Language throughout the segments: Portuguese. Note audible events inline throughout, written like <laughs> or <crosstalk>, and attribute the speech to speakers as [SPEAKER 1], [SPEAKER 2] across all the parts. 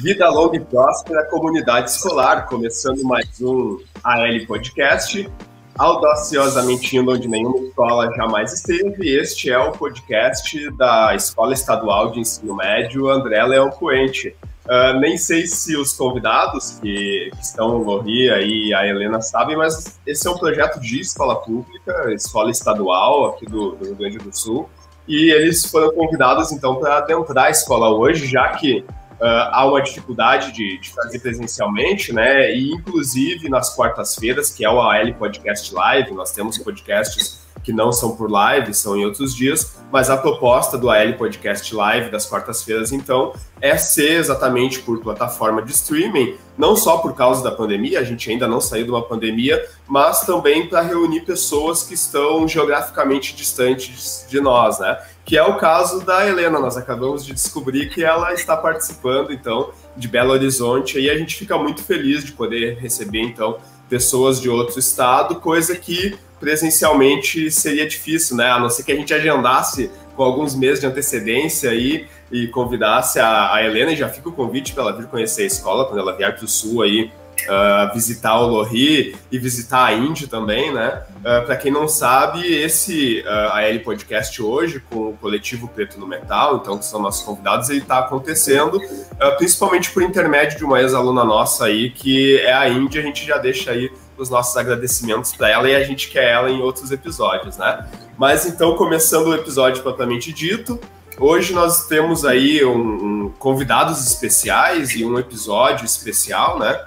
[SPEAKER 1] Vida longa e próspera comunidade escolar, começando mais um AL Podcast, audaciosamente indo onde nenhuma escola jamais esteve. Este é o podcast da Escola Estadual de Ensino Médio André Leão Coente. Uh, nem sei se os convidados que, que estão, o Lori e a Helena sabem, mas esse é um projeto de escola pública, escola estadual aqui do, do Rio Grande do Sul, e eles foram convidados então para adentrar a escola hoje, já que Uh, há uma dificuldade de, de, fazer presencialmente, né? E inclusive nas quartas-feiras, que é o AL Podcast Live, nós temos podcasts que não são por live, são em outros dias, mas a proposta do AL Podcast Live das quartas-feiras, então, é ser exatamente por plataforma de streaming, não só por causa da pandemia, a gente ainda não saiu de uma pandemia, mas também para reunir pessoas que estão geograficamente distantes de nós, né? Que é o caso da Helena, nós acabamos de descobrir que ela está participando, então, de Belo Horizonte, e a gente fica muito feliz de poder receber, então, pessoas de outro estado, coisa que presencialmente seria difícil, né? A não ser que a gente agendasse com alguns meses de antecedência aí e convidasse a, a Helena, e já fica o convite para ela vir conhecer a escola quando ela vier para o sul aí. Uh, visitar o Lohri e visitar a Indy também, né? Uh, ah, para quem não sabe, esse uh, AL Podcast hoje, com o coletivo Preto no Metal, então que são nossos convidados, ele está acontecendo uh, principalmente por intermédio de uma ex-aluna nossa aí, que é a Indy, a gente já deixa aí os nossos agradecimentos para ela e a gente quer ela em outros episódios, né? Mas então, começando o episódio propriamente dito, hoje nós temos aí um, um, convidados especiais e um episódio especial, né?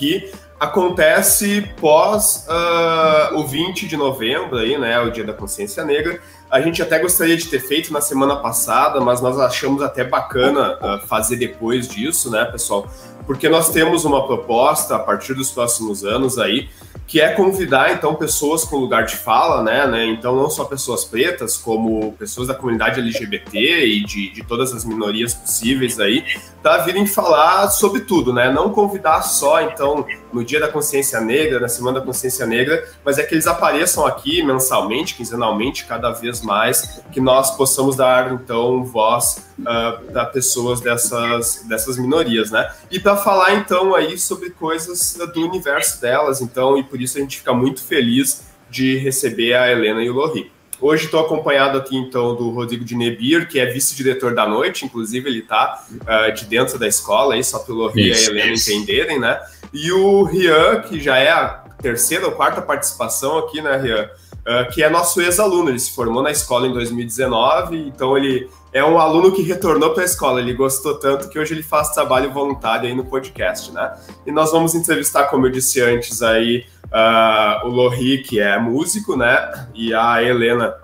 [SPEAKER 1] Que acontece pós uh, o 20 de novembro, aí, né? O Dia da Consciência Negra. A gente até gostaria de ter feito na semana passada, mas nós achamos até bacana uh, fazer depois disso, né, pessoal? porque nós temos uma proposta a partir dos próximos anos aí, que é convidar então pessoas com lugar de fala, né, né? Então não só pessoas pretas, como pessoas da comunidade LGBT e de, de todas as minorias possíveis aí, para virem falar sobre tudo, né? Não convidar só então no Dia da Consciência Negra, na Semana da Consciência Negra, mas é que eles apareçam aqui mensalmente, quinzenalmente, cada vez mais, que nós possamos dar então voz uh, ah, para pessoas dessas, dessas minorias, né? E para falar então aí sobre coisas do universo delas, então, e por isso a gente fica muito feliz de receber a Helena e o Lohri. Hoje estou acompanhado aqui então do Rodrigo de Nebir, que é vice-diretor da noite, inclusive ele está uh, de dentro da escola, aí, só para o Lohri e a Helena isso. entenderem, né? E o Rian, que já é a terceira ou quarta participação aqui, né, Rian? Uh, que é nosso ex-aluno, ele se formou na escola em 2019, então ele é um aluno que retornou para a escola. Ele gostou tanto que hoje ele faz trabalho voluntário aí no podcast, né? E nós vamos entrevistar, como eu disse antes, aí uh, o Lohri, que é músico, né? E a Helena,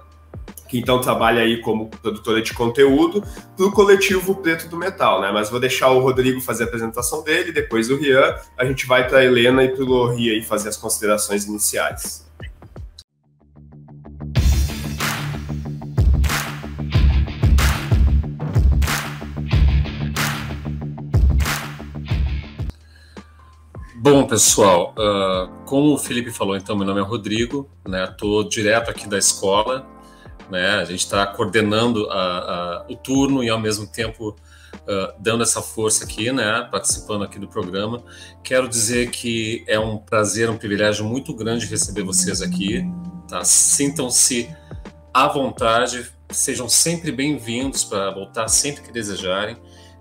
[SPEAKER 1] que então trabalha aí como produtora de conteúdo do coletivo Preto do Metal, né? Mas vou deixar o Rodrigo fazer a apresentação dele, depois o Rian, a gente vai para a Helena e para o Lohri aí fazer as considerações iniciais.
[SPEAKER 2] Bom, pessoal, uh, como o Felipe falou, então, meu nome é Rodrigo, né? Estou direto aqui da escola, né? A gente está coordenando a, a, o turno e, ao mesmo tempo, uh, dando essa força aqui, né? Participando aqui do programa. Quero dizer que é um prazer, um privilégio muito grande receber vocês aqui, tá? Sintam-se à vontade, sejam sempre bem-vindos para voltar sempre que desejarem.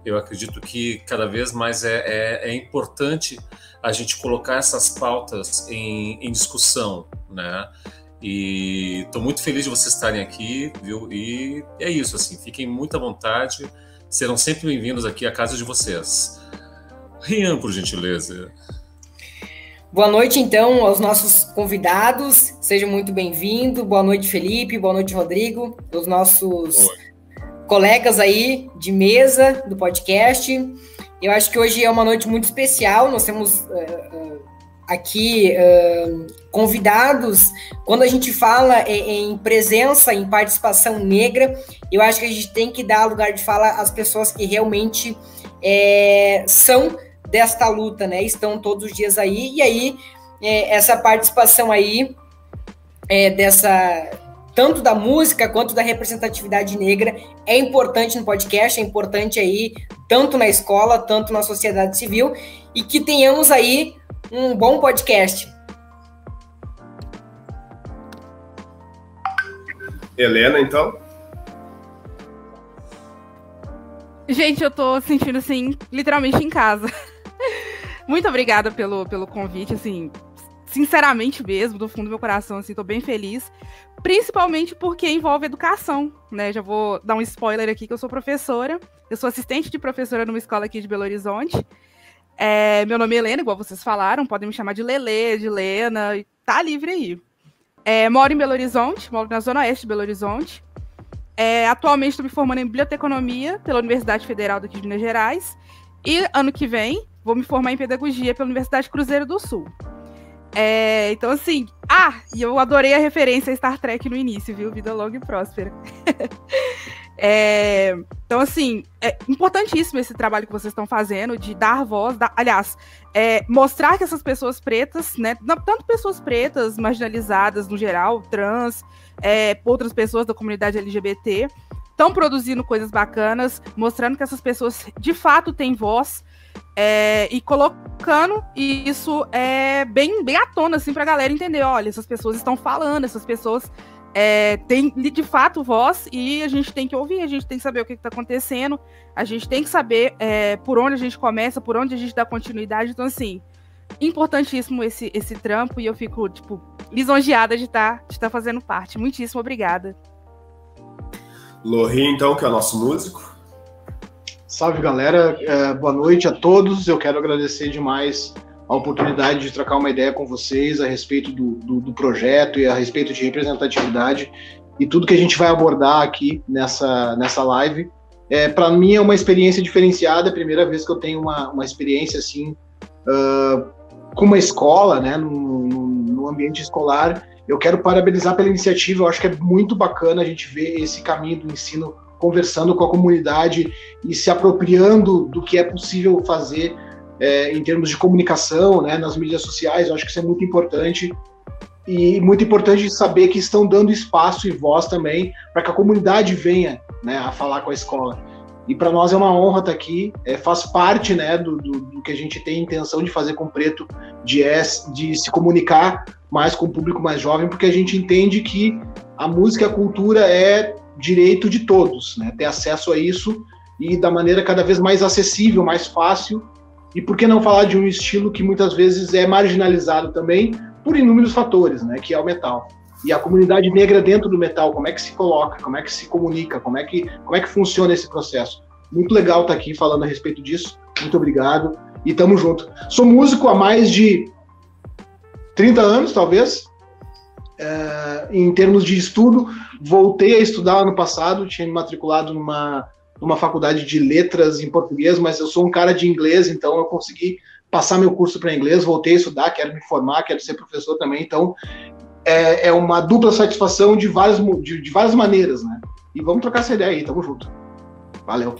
[SPEAKER 2] Eu acredito que cada vez mais é, é, é importante a gente colocar essas pautas em, em discussão, né? E estou muito feliz de vocês estarem aqui, viu? E é isso, assim, fiquem muito à vontade, serão sempre bem-vindos aqui à casa de vocês. Rian, por gentileza.
[SPEAKER 3] Boa noite, então, aos nossos convidados. Sejam muito bem-vindos. Boa noite, Felipe. Boa noite, Rodrigo. Os nossos Oi. colegas aí de mesa do podcast. Eu acho que hoje é uma noite muito especial. Nós temos uh, uh, aqui uh, convidados. Quando a gente fala em, em, presença, em participação negra, eu acho que a gente tem que dar lugar de fala às pessoas que realmente é, são desta luta, né? Estão todos os dias aí. E aí, é, essa participação aí, é, dessa tanto da música quanto da representatividade negra é importante no podcast, é importante aí tanto na escola, tanto na sociedade civil e que tenhamos aí um bom podcast.
[SPEAKER 1] Helena, então?
[SPEAKER 4] Gente, eu tô sentindo assim, literalmente em casa. <laughs> Muito obrigada pelo, pelo convite, assim, sinceramente mesmo, do fundo do meu coração, assim, tô bem feliz. Principalmente porque envolve educação, né? Já vou dar um spoiler aqui que eu sou professora. Eu sou assistente de professora numa escola aqui de Belo Horizonte. É, meu nome é Helena, igual vocês falaram, podem me chamar de Lele, de Lena, tá livre aí. É, moro em Belo Horizonte, moro na zona oeste de Belo Horizonte. É, atualmente estou me formando em biblioteconomia pela Universidade Federal daqui de Minas Gerais. E ano que vem vou me formar em pedagogia pela Universidade Cruzeiro do Sul. É, então, assim. Ah, e eu adorei a referência a Star Trek no início, viu? Vida longa e próspera. <laughs> É, então, assim, é importantíssimo esse trabalho que vocês estão fazendo de dar voz, dar, aliás, é, mostrar que essas pessoas pretas, né, tanto pessoas pretas, marginalizadas no geral, trans, é, outras pessoas da comunidade LGBT, estão produzindo coisas bacanas, mostrando que essas pessoas de fato têm voz. É, e colocando isso é, bem, bem à tona, assim, pra galera entender, olha, essas pessoas estão falando, essas pessoas é, tem de fato voz e a gente tem que ouvir, a gente tem que saber o que está acontecendo, a gente tem que saber é, por onde a gente começa, por onde a gente dá continuidade. Então, assim, importantíssimo esse, esse trampo e eu fico, tipo, lisonjeada de estar tá, de tá fazendo parte. Muitíssimo obrigada.
[SPEAKER 1] Lohri, então, que é o nosso músico.
[SPEAKER 5] Salve, galera. É, boa noite a todos. Eu quero agradecer demais a oportunidade de trocar uma ideia com vocês a respeito do, do, do, projeto e a respeito de representatividade e tudo que a gente vai abordar aqui nessa, nessa live. É, Para mim é uma experiência diferenciada, é a primeira vez que eu tenho uma, uma experiência assim uh, com uma escola, né, no, no, no, ambiente escolar. Eu quero parabenizar pela iniciativa, eu acho que é muito bacana a gente ver esse caminho do ensino conversando com a comunidade e se apropriando do que é possível fazer é, em termos de comunicação, né, nas mídias sociais, eu acho que isso é muito importante. E muito importante saber que estão dando espaço e voz também para que a comunidade venha né, a falar com a escola. E para nós é uma honra estar aqui, é, faz parte né, do, do, do, que a gente tem intenção de fazer com o Preto, de, é, de se comunicar mais com o público mais jovem, porque a gente entende que a música e a cultura é direito de todos, né, ter acesso a isso e da maneira cada vez mais acessível, mais fácil e por que não falar de um estilo que muitas vezes é marginalizado também por inúmeros fatores, né, que é o metal. E a comunidade negra dentro do metal, como é que se coloca, como é que se comunica, como é que, como é que funciona esse processo. Muito legal estar aqui falando a respeito disso. Muito obrigado e tamo junto. Sou músico há mais de 30 anos, talvez. É, em termos de estudo, voltei a estudar ano passado, tinha me matriculado numa numa faculdade de letras em português, mas eu sou um cara de inglês, então eu consegui passar meu curso para inglês, voltei a estudar, quero me formar, quero ser professor também, então é, é uma dupla satisfação de várias, de, de, várias maneiras, né? E vamos trocar essa ideia aí, tamo junto. Valeu.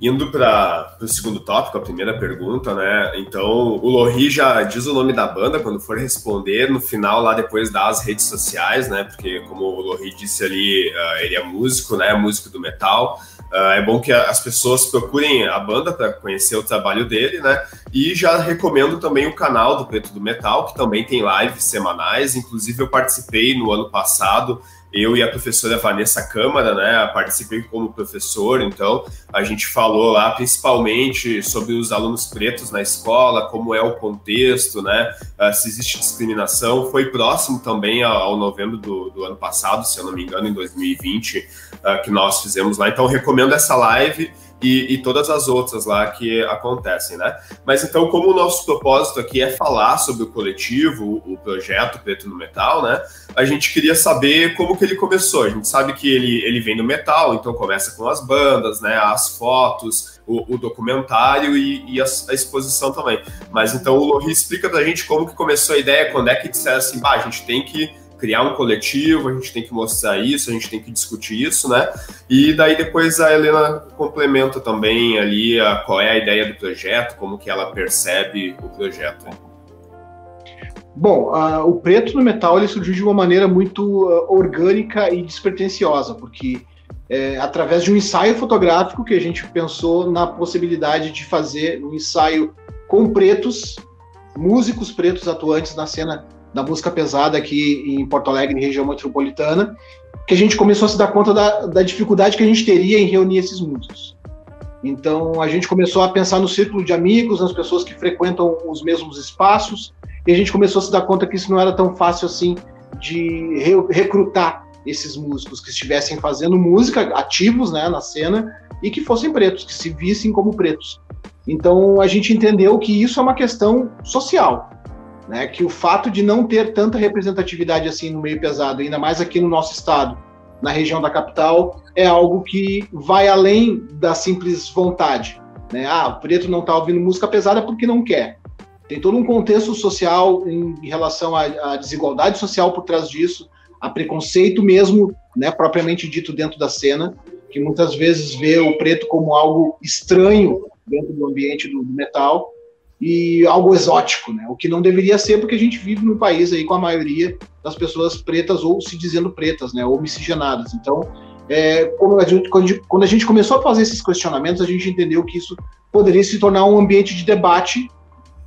[SPEAKER 1] Indo para o segundo tópico, a primeira pergunta, né? Então, o Lohri já diz o nome da banda quando for responder, no final, lá depois dá as redes sociais, né? Porque, como o Lohri disse ali, uh, ele é músico, né? Músico do metal. Uh, é bom que as pessoas procurem a banda para conhecer o trabalho dele, né? E já recomendo também o canal do Preto do Metal, que também tem lives semanais. Inclusive, eu participei no ano passado eu e a professora Vanessa Câmara, né, participei como professor, então a gente falou lá principalmente sobre os alunos pretos na escola, como é o contexto, né, ah, se existe discriminação. Foi próximo também ao novembro do, do ano passado, se eu não me engano, em 2020, ah, que nós fizemos lá. Então recomendo essa live e, e, todas as outras lá que acontecem, né? Mas então, como o nosso propósito aqui é falar sobre o coletivo, o projeto Preto no Metal, né? A gente queria saber como que ele começou. A gente sabe que ele, ele vem do metal, então começa com as bandas, né? As fotos, o, o documentário e, e a, a, exposição também. Mas então o Lohri explica pra gente como que começou a ideia, quando é que disseram assim, bah, a gente tem que criar um coletivo, a gente tem que mostrar isso, a gente tem que discutir isso, né? E daí depois a Helena complementa também ali a, qual é a ideia do projeto, como que ela percebe o projeto.
[SPEAKER 5] Bom, o preto no metal ele surgiu de uma maneira muito uh, orgânica e despretensiosa, porque é, através de um ensaio fotográfico que a gente pensou na possibilidade de fazer um ensaio com pretos, músicos pretos atuantes na cena da música pesada aqui em Porto Alegre, região metropolitana, que a gente começou a se dar conta da, da dificuldade que a gente teria em reunir esses músicos. Então a gente começou a pensar no círculo de amigos, nas pessoas que frequentam os mesmos espaços, e a gente começou a se dar conta que isso não era tão fácil assim de re recrutar esses músicos que estivessem fazendo música, ativos né, na cena, e que fossem pretos, que se vissem como pretos. Então a gente entendeu que isso é uma questão social, né? Que o fato de não ter tanta representatividade assim no meio pesado, ainda mais aqui no nosso estado, na região da capital, é algo que vai além da simples vontade. Né? Ah, o preto não está ouvindo música pesada porque não quer. Tem todo um contexto social em relação à, à desigualdade social por trás disso, a preconceito mesmo, né, propriamente dito dentro da cena, que muitas vezes vê o preto como algo estranho dentro do ambiente do, do metal e algo exótico, né? O que não deveria ser porque a gente vive num país aí com a maioria das pessoas pretas ou se dizendo pretas, né? Ou miscigenadas. Então, é, quando, a gente, quando a gente começou a fazer esses questionamentos, a gente entendeu que isso poderia se tornar um ambiente de debate,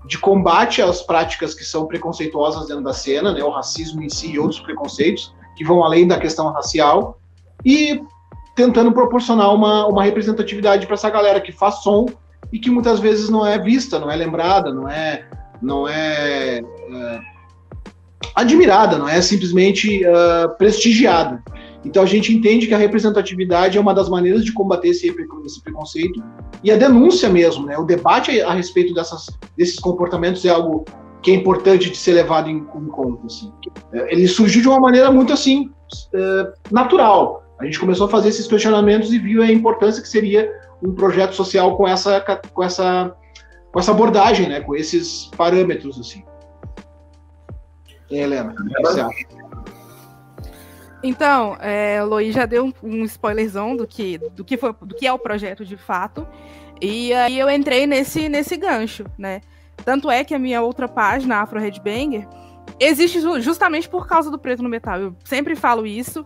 [SPEAKER 5] de combate às práticas que são preconceituosas dentro da cena, né? O racismo em si e outros preconceitos que vão além da questão racial e tentando proporcionar uma, uma representatividade para essa galera que faz som e que muitas vezes não é vista, não é lembrada, não é, não é, é admirada, não é simplesmente uh, prestigiada. Então a gente entende que a representatividade é uma das maneiras de combater esse, esse preconceito e a denúncia mesmo, né? O debate a respeito dessas, desses comportamentos é algo que é importante de ser levado em, em conta. Assim. É, ele surgiu de uma maneira muito assim natural. A gente começou a fazer esses questionamentos e viu a importância que seria um projeto social com essa, com essa, com essa abordagem, né? Com esses parâmetros, assim. E Helena, o que você acha?
[SPEAKER 4] Então, é, o Luiz já deu um spoilerzão do que, do, que foi, do que é o projeto de fato. E aí eu entrei nesse, nesse gancho, né? Tanto é que a minha outra página, Afro Headbanger, existe justamente por causa do preto no metal. Eu sempre falo isso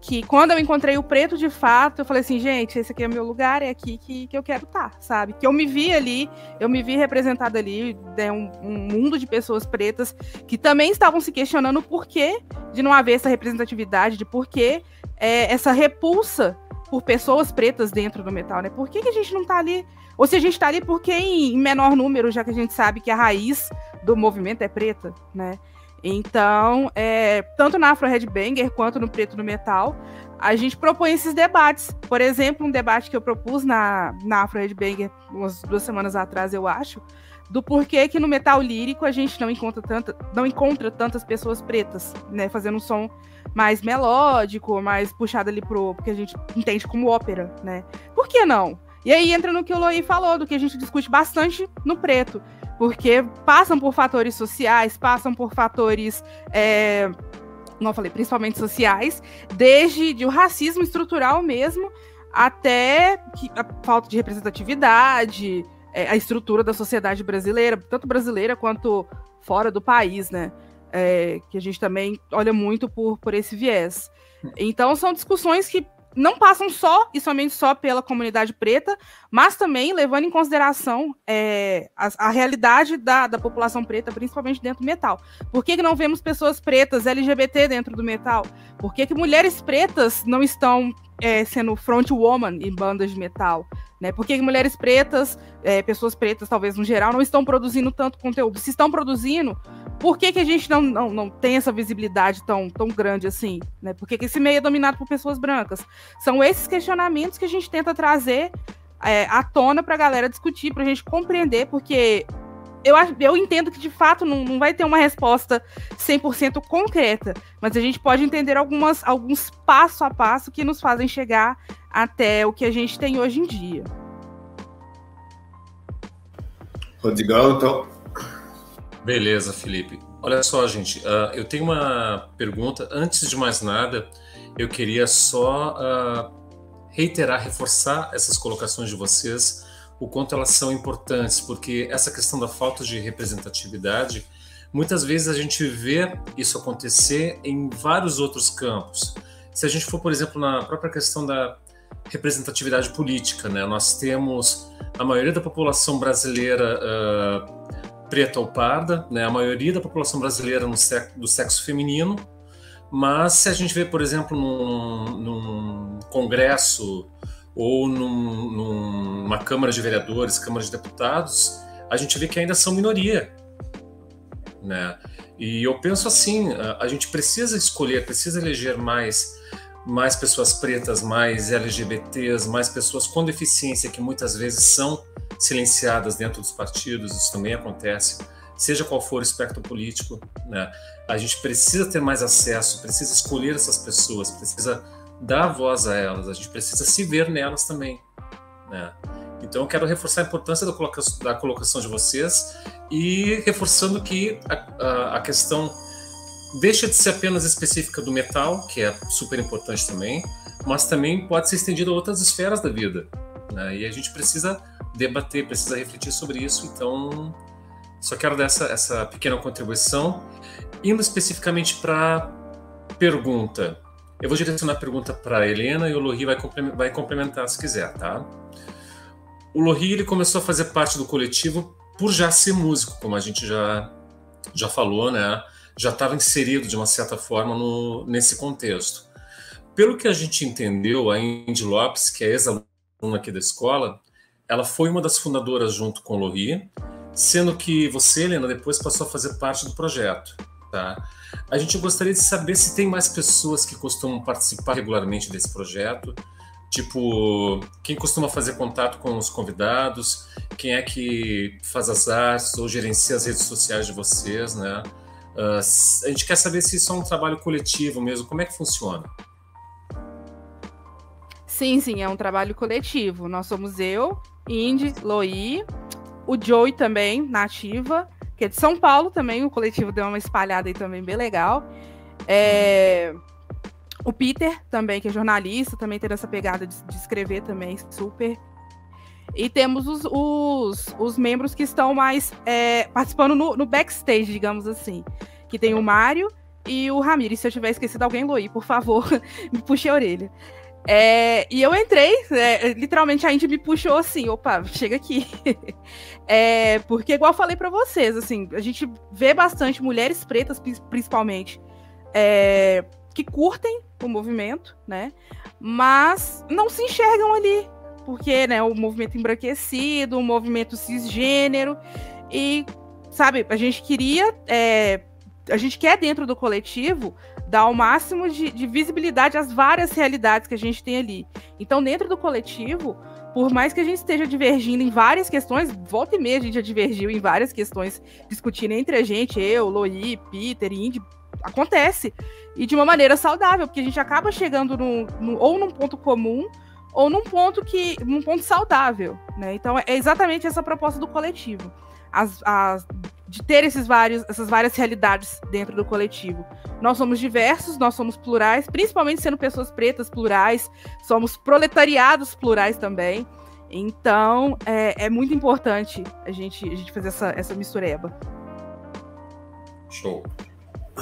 [SPEAKER 4] que quando eu encontrei o preto de fato, eu falei assim, gente, esse aqui é o meu lugar, é aqui que, que eu quero estar, tá, sabe? Que eu me vi ali, eu me vi representada ali, né, um, um, mundo de pessoas pretas que também estavam se questionando o porquê de não haver essa representatividade, de porquê é, essa repulsa por pessoas pretas dentro do metal, né? Por que, que a gente não tá ali? Ou se a gente tá ali, porque em, em menor número, já que a gente sabe que a raiz do movimento é preta, né? Então, é, tanto na Afro Headbanger quanto no Preto no Metal, a gente propõe esses debates. Por exemplo, um debate que eu propus na, na Afro Headbanger umas duas semanas atrás, eu acho, do porquê que no metal lírico a gente não encontra, tanta, não encontra tantas pessoas pretas, né? Fazendo um som mais melódico, mais puxado ali pro que a gente entende como ópera, né? Por que não? E aí entra no que o Loi falou, do que a gente discute bastante no preto porque passam por fatores sociais, passam por fatores. É, não falei, principalmente sociais, desde de o racismo estrutural mesmo, até a falta de representatividade, é, a estrutura da sociedade brasileira, tanto brasileira quanto fora do país, né? É, que a gente também olha muito por, por esse viés. Então, são discussões que não passam só e somente só pela comunidade preta, mas também levando em consideração é, a, a, realidade da, da população preta, principalmente dentro do metal. Por que, que não vemos pessoas pretas LGBT dentro do metal? Por que, que mulheres pretas não estão é, sendo frontwoman em bandas de metal? Né? Por que, mulheres pretas, é, pessoas pretas, talvez no geral, não estão produzindo tanto conteúdo? Se estão produzindo, por que, que a gente não, não, não tem essa visibilidade tão, tão grande assim? Né? Por que, que esse meio é dominado por pessoas brancas? São esses questionamentos que a gente tenta trazer é, à tona para a galera discutir, para a gente compreender, porque eu, eu entendo que de fato não, não vai ter uma resposta 100% concreta, mas a gente pode entender algumas, alguns passo a passo que nos fazem chegar até o que a gente tem hoje em dia.
[SPEAKER 1] Rodrigão, então.
[SPEAKER 2] Beleza, Felipe. Olha só, gente, uh, eu tenho uma pergunta. Antes de mais nada, eu queria só uh, reiterar, reforçar essas colocações de vocês, o quanto elas são importantes, porque essa questão da falta de representatividade muitas vezes a gente vê isso acontecer em vários outros campos. Se a gente for, por exemplo, na própria questão da representatividade política, né? Nós temos a maioria da população brasileira uh, preta ou parda, né? A maioria da população brasileira sexo, do sexo feminino, mas se a gente vê, por exemplo, num, num congresso ou num, numa Câmara de Vereadores, Câmara de Deputados, a gente vê que ainda são minoria, né? E eu penso assim, a, a gente precisa escolher, precisa eleger mais mais pessoas pretas, mais LGBTs, mais pessoas com deficiência que muitas vezes são silenciadas dentro dos partidos, isso também acontece, seja qual for o espectro político, né? A gente precisa ter mais acesso, precisa escolher essas pessoas, precisa dar voz a elas, a gente precisa se ver nelas também, né? Então eu quero reforçar a importância da colocação, da colocação de vocês e reforçando que a, a, a questão deixa de ser apenas específica do metal, que é super importante também, mas também pode ser estendida a outras esferas da vida. Né? E a gente precisa debater, precisa refletir sobre isso. Então, só quero dar essa, essa pequena contribuição. Indo especificamente para pergunta. Eu vou direcionar a pergunta para Helena e o Lohri vai, vai complementar se quiser, tá? O Lohri ele começou a fazer parte do coletivo por já ser músico, como a gente já, já falou, né? já estava inserido de uma certa forma no, nesse contexto. Pelo que a gente entendeu, a Indy Lopes, que é ex-aluna aqui da escola, ela foi uma das fundadoras junto com o Lohri, sendo que você, Helena, depois passou a fazer parte do projeto. Tá? A gente gostaria de saber se tem mais pessoas que costumam participar regularmente desse projeto, tipo, quem costuma fazer contato com os convidados, quem é que faz as artes ou gerencia as redes sociais de vocês, né? Uh, a gente quer saber se isso é um trabalho coletivo mesmo, como é que funciona?
[SPEAKER 4] Sim, sim, é um trabalho coletivo. Nós somos eu, Indy, Loi, o Joey também, nativa, que é de São Paulo também, o coletivo deu uma espalhada aí também bem legal. É... O Peter também, que é jornalista, também tem essa pegada de, de escrever também, super. E temos os, os, os membros que estão mais é, participando no, no, backstage, digamos assim. Que tem o Mário e o Ramiro. E se eu tiver esquecido alguém, Loi, por favor, <laughs> me puxe a orelha. É, e eu entrei, é, literalmente a Indy me puxou assim, opa, chega aqui. <laughs> é, porque, igual falei para vocês, assim, a gente vê bastante mulheres pretas, principalmente, é, que curtem o movimento, né? Mas não se enxergam ali, porque né, o movimento embranquecido, o movimento cisgênero, e sabe, a gente queria, é, a gente quer dentro do coletivo dar o máximo de, de visibilidade às várias realidades que a gente tem ali. Então, dentro do coletivo, por mais que a gente esteja divergindo em várias questões, volta e meia a gente já divergiu em várias questões, discutindo entre a gente, eu, Loi, Peter, Indy, acontece. E de uma maneira saudável, porque a gente acaba chegando no, ou num ponto comum ou num ponto que num ponto saudável, né? Então é exatamente essa proposta do coletivo, as, as, de ter esses vários, essas várias realidades dentro do coletivo. Nós somos diversos, nós somos plurais, principalmente sendo pessoas pretas plurais, somos proletariados plurais também. Então é, é muito importante a gente, a gente fazer essa, essa mistureba.
[SPEAKER 1] Show.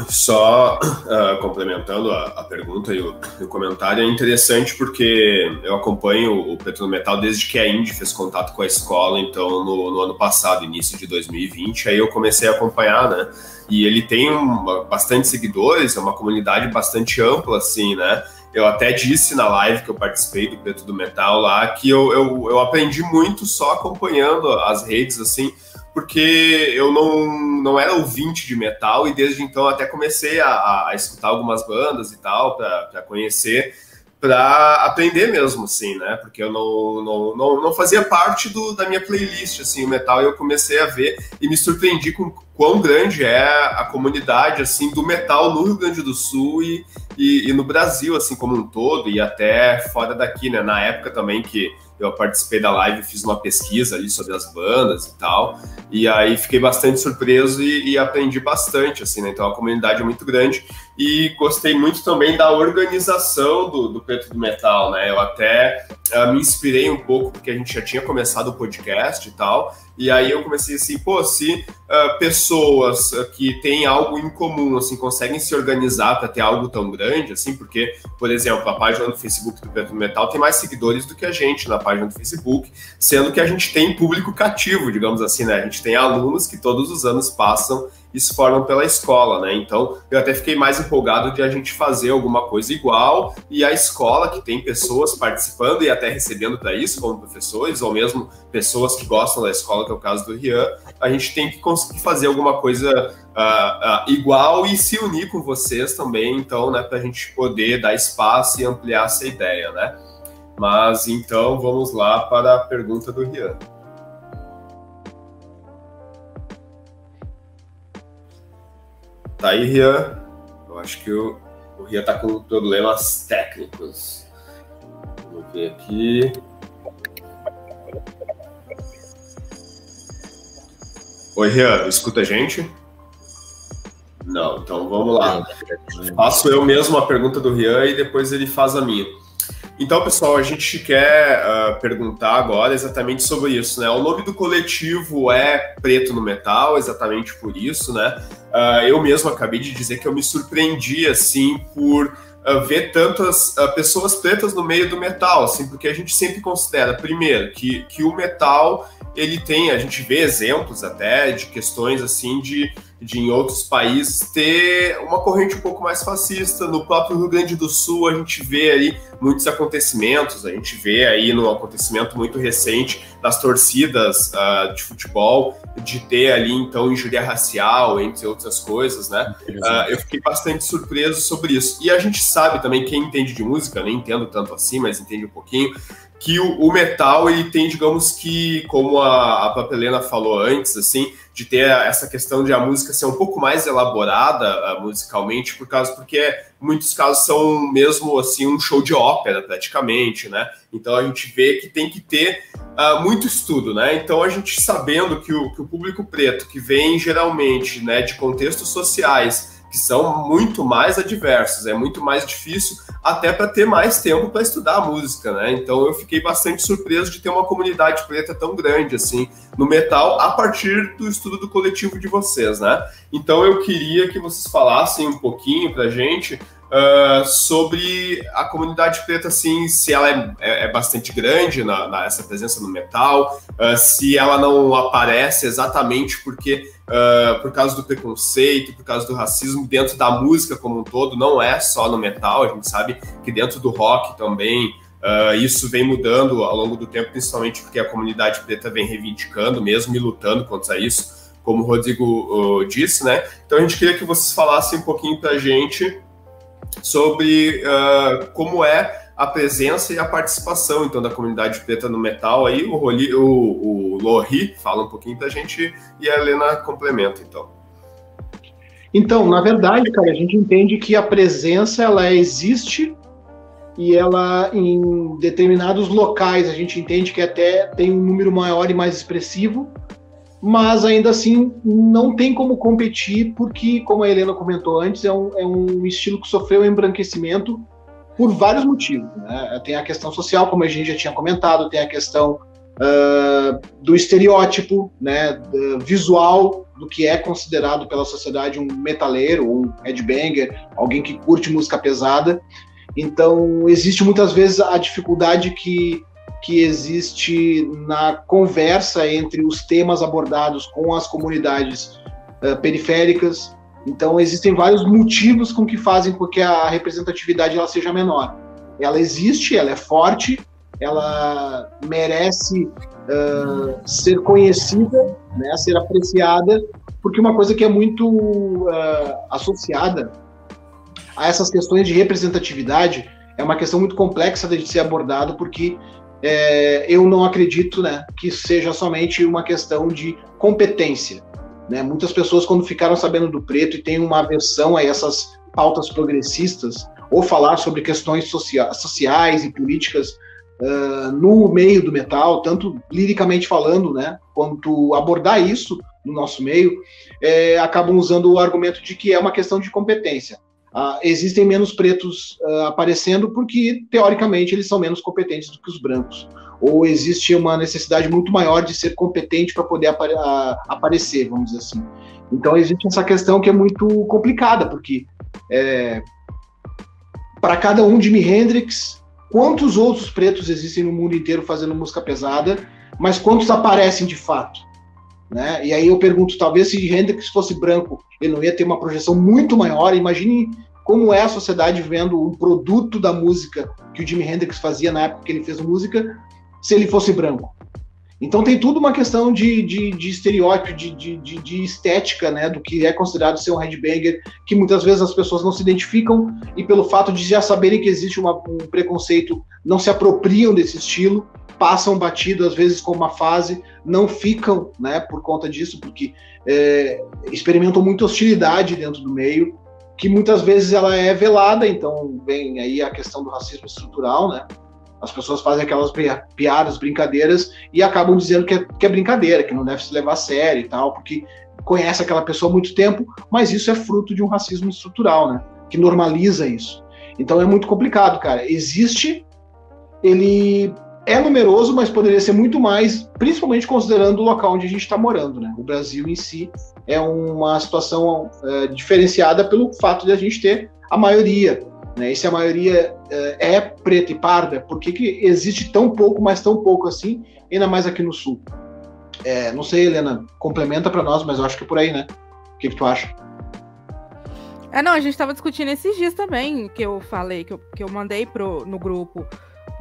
[SPEAKER 1] Só uh, complementando a, a pergunta e o, o, comentário, é interessante porque eu acompanho o Preto no Metal desde que a Indy fez contato com a escola, então no, no, ano passado, início de 2020, aí eu comecei a acompanhar, né? E ele tem uma, bastante seguidores, é uma comunidade bastante ampla, assim, né? Eu até disse na live que eu participei do Preto do Metal lá que eu, eu, eu aprendi muito só acompanhando as redes, assim, porque eu não, não era ouvinte de metal e desde então até comecei a, a escutar algumas bandas e tal, para conhecer, para aprender mesmo, assim, né? Porque eu não, não, não, não fazia parte do, da minha playlist, assim, o metal, e eu comecei a ver e me surpreendi com quão grande é a comunidade, assim, do metal no Rio Grande do Sul e, e, e no Brasil, assim, como um todo, e até fora daqui, né? Na época também que eu participei da live, fiz uma pesquisa ali sobre as bandas e tal, e aí fiquei bastante surpreso e, e aprendi bastante, assim, né? Então a comunidade é muito grande e gostei muito também da organização do, do Preto do Metal, né? Eu até uh, me inspirei um pouco, porque a gente já tinha começado o podcast e tal, e aí eu comecei assim, pô, se uh, pessoas uh, que têm algo em comum, assim, conseguem se organizar para ter algo tão grande, assim, porque, por exemplo, a página do Facebook do Preto Metal tem mais seguidores do que a gente na página do Facebook, sendo que a gente tem público cativo, digamos assim, né? A gente tem alunos que todos os anos passam e se formam pela escola, né? Então, eu até fiquei mais empolgado de a gente fazer alguma coisa igual e a escola que tem pessoas participando e até recebendo para isso, como professores, ou mesmo pessoas que gostam da escola que é o caso do Rian, a gente tem que conseguir fazer alguma coisa uh, uh, igual e se unir com vocês também, então, né, para a gente poder dar espaço e ampliar essa ideia, né? Mas então vamos lá para a pergunta do Rian. Tá aí, Rian? Eu acho que o, o Rian tá com problemas técnicos. Vamos ver aqui. Oi, Rian, escuta a gente? Não, então vamos lá. Faço eu mesmo a pergunta do Rian e depois ele faz a minha. Então, pessoal, a gente quer uh, perguntar agora exatamente sobre isso, né? O nome do coletivo é Preto no Metal, exatamente por isso, né? Uh, eu mesmo acabei de dizer que eu me surpreendi, assim, por uh, ver tantas pessoas pretas no meio do metal, assim, porque a gente sempre considera, primeiro, que, que o metal ele tem, a gente vê exemplos até de questões assim de, de em outros países ter uma corrente um pouco mais fascista. No próprio Rio Grande do Sul a gente vê aí muitos acontecimentos, a gente vê aí no acontecimento muito recente das torcidas uh, de futebol, de ter ali então injúria racial, entre outras coisas, né? Uh, eu fiquei bastante surpreso sobre isso. E a gente sabe também, quem entende de música, nem entendo tanto assim, mas entende um pouquinho, que o, o, metal ele tem, digamos que, como a, a Papelena falou antes, assim, de ter essa questão de a música ser um pouco mais elaborada uh, musicalmente, por causa porque muitos casos são mesmo assim um show de ópera praticamente, né? Então a gente vê que tem que ter uh, muito estudo, né? Então a gente sabendo que o, que o público preto que vem geralmente, né, de contextos sociais que são muito mais adversos, é muito mais difícil até para ter mais tempo para estudar a música, né? Então eu fiquei bastante surpreso de ter uma comunidade preta tão grande assim no metal a partir do estudo do coletivo de vocês, né? Então eu queria que vocês falassem um pouquinho para gente Uh, sobre a comunidade preta, assim, se ela é, é, é bastante grande na, na, essa presença no metal, uh, se ela não aparece exatamente porque uh, por causa do preconceito, por causa do racismo dentro da música como um todo, não é só no metal, a gente sabe que dentro do rock também isso vem mudando ao longo do tempo, principalmente porque a comunidade preta vem reivindicando mesmo e lutando contra isso, como o Rodrigo disse, né? Então a gente queria que vocês falassem um pouquinho pra gente sobre uh, como é a presença e a participação então da comunidade preta no metal. Aí o Roli, o, o Lori fala um pouquinho da gente e a Helena complementa então.
[SPEAKER 5] Então na verdade cara a gente entende que a presença ela existe e ela em determinados locais a gente entende que até tem um número maior e mais expressivo mas ainda assim não tem como competir, porque, como a Helena comentou antes, é um, é um estilo que sofreu embranquecimento por vários motivos. Né? Tem a questão social, como a gente já tinha comentado, tem a questão uh, do estereótipo né, visual do que é considerado pela sociedade um metaleiro, um headbanger, alguém que curte música pesada. Então, existe muitas vezes a dificuldade que que existe na conversa entre os temas abordados com as comunidades uh, periféricas. Então, existem vários motivos com que fazem com que a representatividade ela seja menor. Ela existe, ela é forte, ela merece uh, ser conhecida, né, ser apreciada, porque uma coisa que é muito uh, associada a essas questões de representatividade é uma questão muito complexa de ser abordado, porque é, eu não acredito né, que seja somente uma questão de competência. Né? Muitas pessoas, quando ficaram sabendo do preto e têm uma aversão a essas pautas progressistas, ou falar sobre questões socia sociais e políticas uh, no meio do metal, tanto liricamente falando, né, quanto abordar isso no nosso meio, é, acabam usando o argumento de que é uma questão de competência. Uh, existem menos pretos uh, aparecendo porque, teoricamente, eles são menos competentes do que os brancos. Ou existe uma necessidade muito maior de ser competente para poder apare aparecer, vamos dizer assim. Então, existe essa questão que é muito complicada, porque é, para cada um Jimi Hendrix, quantos outros pretos existem no mundo inteiro fazendo música pesada, mas quantos aparecem de fato? Né? E aí eu pergunto, talvez se Hendrix fosse branco, ele não ia ter uma projeção muito maior. Imagine como é a sociedade vendo um produto da música que o Jimi Hendrix fazia na época que ele fez música, se ele fosse branco. Então tem tudo uma questão de, de, de estereótipo, de, de, de, estética, né, do que é considerado ser um headbanger, que muitas vezes as pessoas não se identificam e pelo fato de já saberem que existe uma, um preconceito, não se apropriam desse estilo, passam batido às vezes com uma fase, não ficam, né, por conta disso, porque é, experimentam muita hostilidade dentro do meio, que muitas vezes ela é velada, então vem aí a questão do racismo estrutural, né, as pessoas fazem aquelas piadas, brincadeiras e acabam dizendo que é, que é brincadeira, que não deve se levar a sério e tal, porque conhece aquela pessoa há muito tempo, mas isso é fruto de um racismo estrutural, né? Que normaliza isso. Então é muito complicado, cara. Existe, ele é numeroso, mas poderia ser muito mais, principalmente considerando o local onde a gente está morando, né? O Brasil em si é uma situação é, diferenciada pelo fato de a gente ter a maioria né? E se a maioria uh, é preta e parda, por que, que existe tão pouco, mas tão pouco assim, ainda mais aqui no Sul? É, não sei, Helena, complementa para nós, mas eu acho que é por aí, né? O que, que tu acha?
[SPEAKER 4] É, não, a gente estava discutindo esses dias também, que eu falei, que eu, que eu mandei pro, no grupo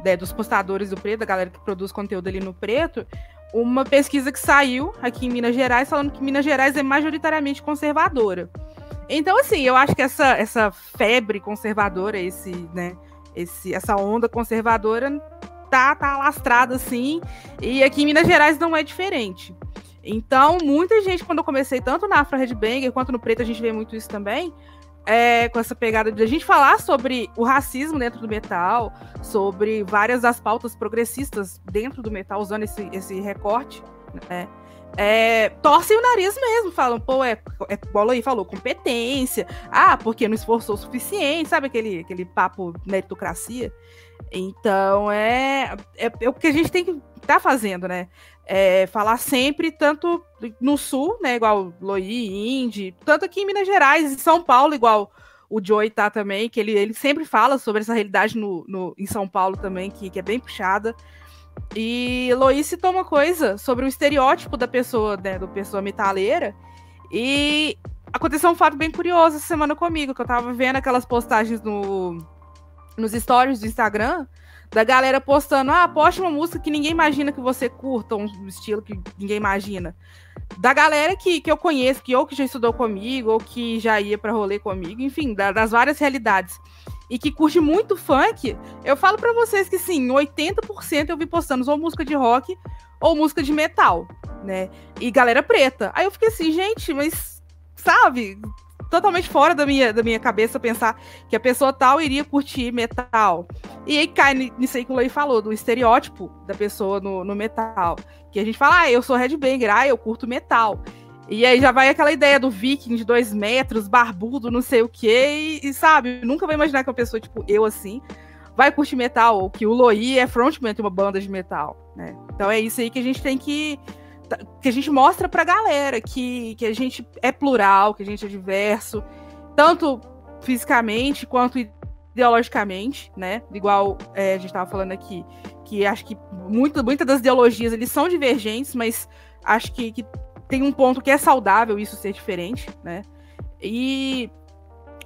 [SPEAKER 4] né, dos postadores do Preto, da galera que produz conteúdo ali no Preto, uma pesquisa que saiu aqui em Minas Gerais, falando que Minas Gerais é majoritariamente conservadora. Então, assim, eu acho que essa, essa febre conservadora, esse, né, esse, essa onda conservadora tá, tá lastrada, assim, e aqui em Minas Gerais não é diferente. Então, muita gente, quando eu comecei, tanto na Afro Banger quanto no Preto, a gente vê muito isso também, é, com essa pegada de a gente falar sobre o racismo dentro do metal, sobre várias das pautas progressistas dentro do metal, usando esse, esse recorte, né? é, torcem o nariz mesmo, falam, pô, é, é bola aí falou, competência, ah, porque não esforçou o suficiente, sabe aquele, aquele papo meritocracia? Então é, é, é o que a gente tem que tá fazendo, né? É, falar sempre, tanto no sul, né? Igual Loi, Indy, tanto aqui em Minas Gerais, em São Paulo, igual o Joey tá também, que ele, ele sempre fala sobre essa realidade no, no, em São Paulo também, que, que é bem puxada. E Lois citou uma coisa sobre o estereótipo da pessoa, né, do pessoa metaleira. E aconteceu um fato bem curioso essa semana comigo, que eu tava vendo aquelas postagens no, nos stories do Instagram da galera postando, ah, poste uma música que ninguém imagina que você curta, um estilo que ninguém imagina. Da galera que, que eu conheço, que ou que já estudou comigo, ou que já ia para rolê comigo, enfim, da, das várias realidades e que curte muito funk, eu falo para vocês que sim, 80% eu vi postando ou música de rock ou música de metal, né? E galera preta. Aí eu fiquei assim, gente, mas sabe, totalmente fora da minha, da minha cabeça pensar que a pessoa tal iria curtir metal. E aí cai nisso aí que o Lei falou, do estereótipo da pessoa no, no metal. Que a gente fala, ah, eu sou headbanger, ah, eu curto metal. E aí já vai aquela ideia do viking de dois metros, barbudo, não sei o quê, e, e, sabe, nunca vai imaginar que uma pessoa, tipo, eu assim, vai curtir metal, ou que o Loi é frontman de uma banda de metal, né? Então é isso aí que a gente tem que. Que a gente mostra pra galera que, que a gente é plural, que a gente é diverso, tanto fisicamente quanto ideologicamente, né? Igual é, a gente estava falando aqui, que acho que muitas muita das ideologias eles são divergentes, mas acho que, que tem um ponto que é saudável isso ser diferente, né? E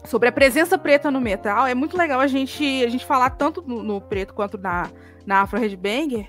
[SPEAKER 4] sobre a presença preta no metal, é muito legal a gente, a gente falar tanto no, no preto quanto na, na Afro Headbanger.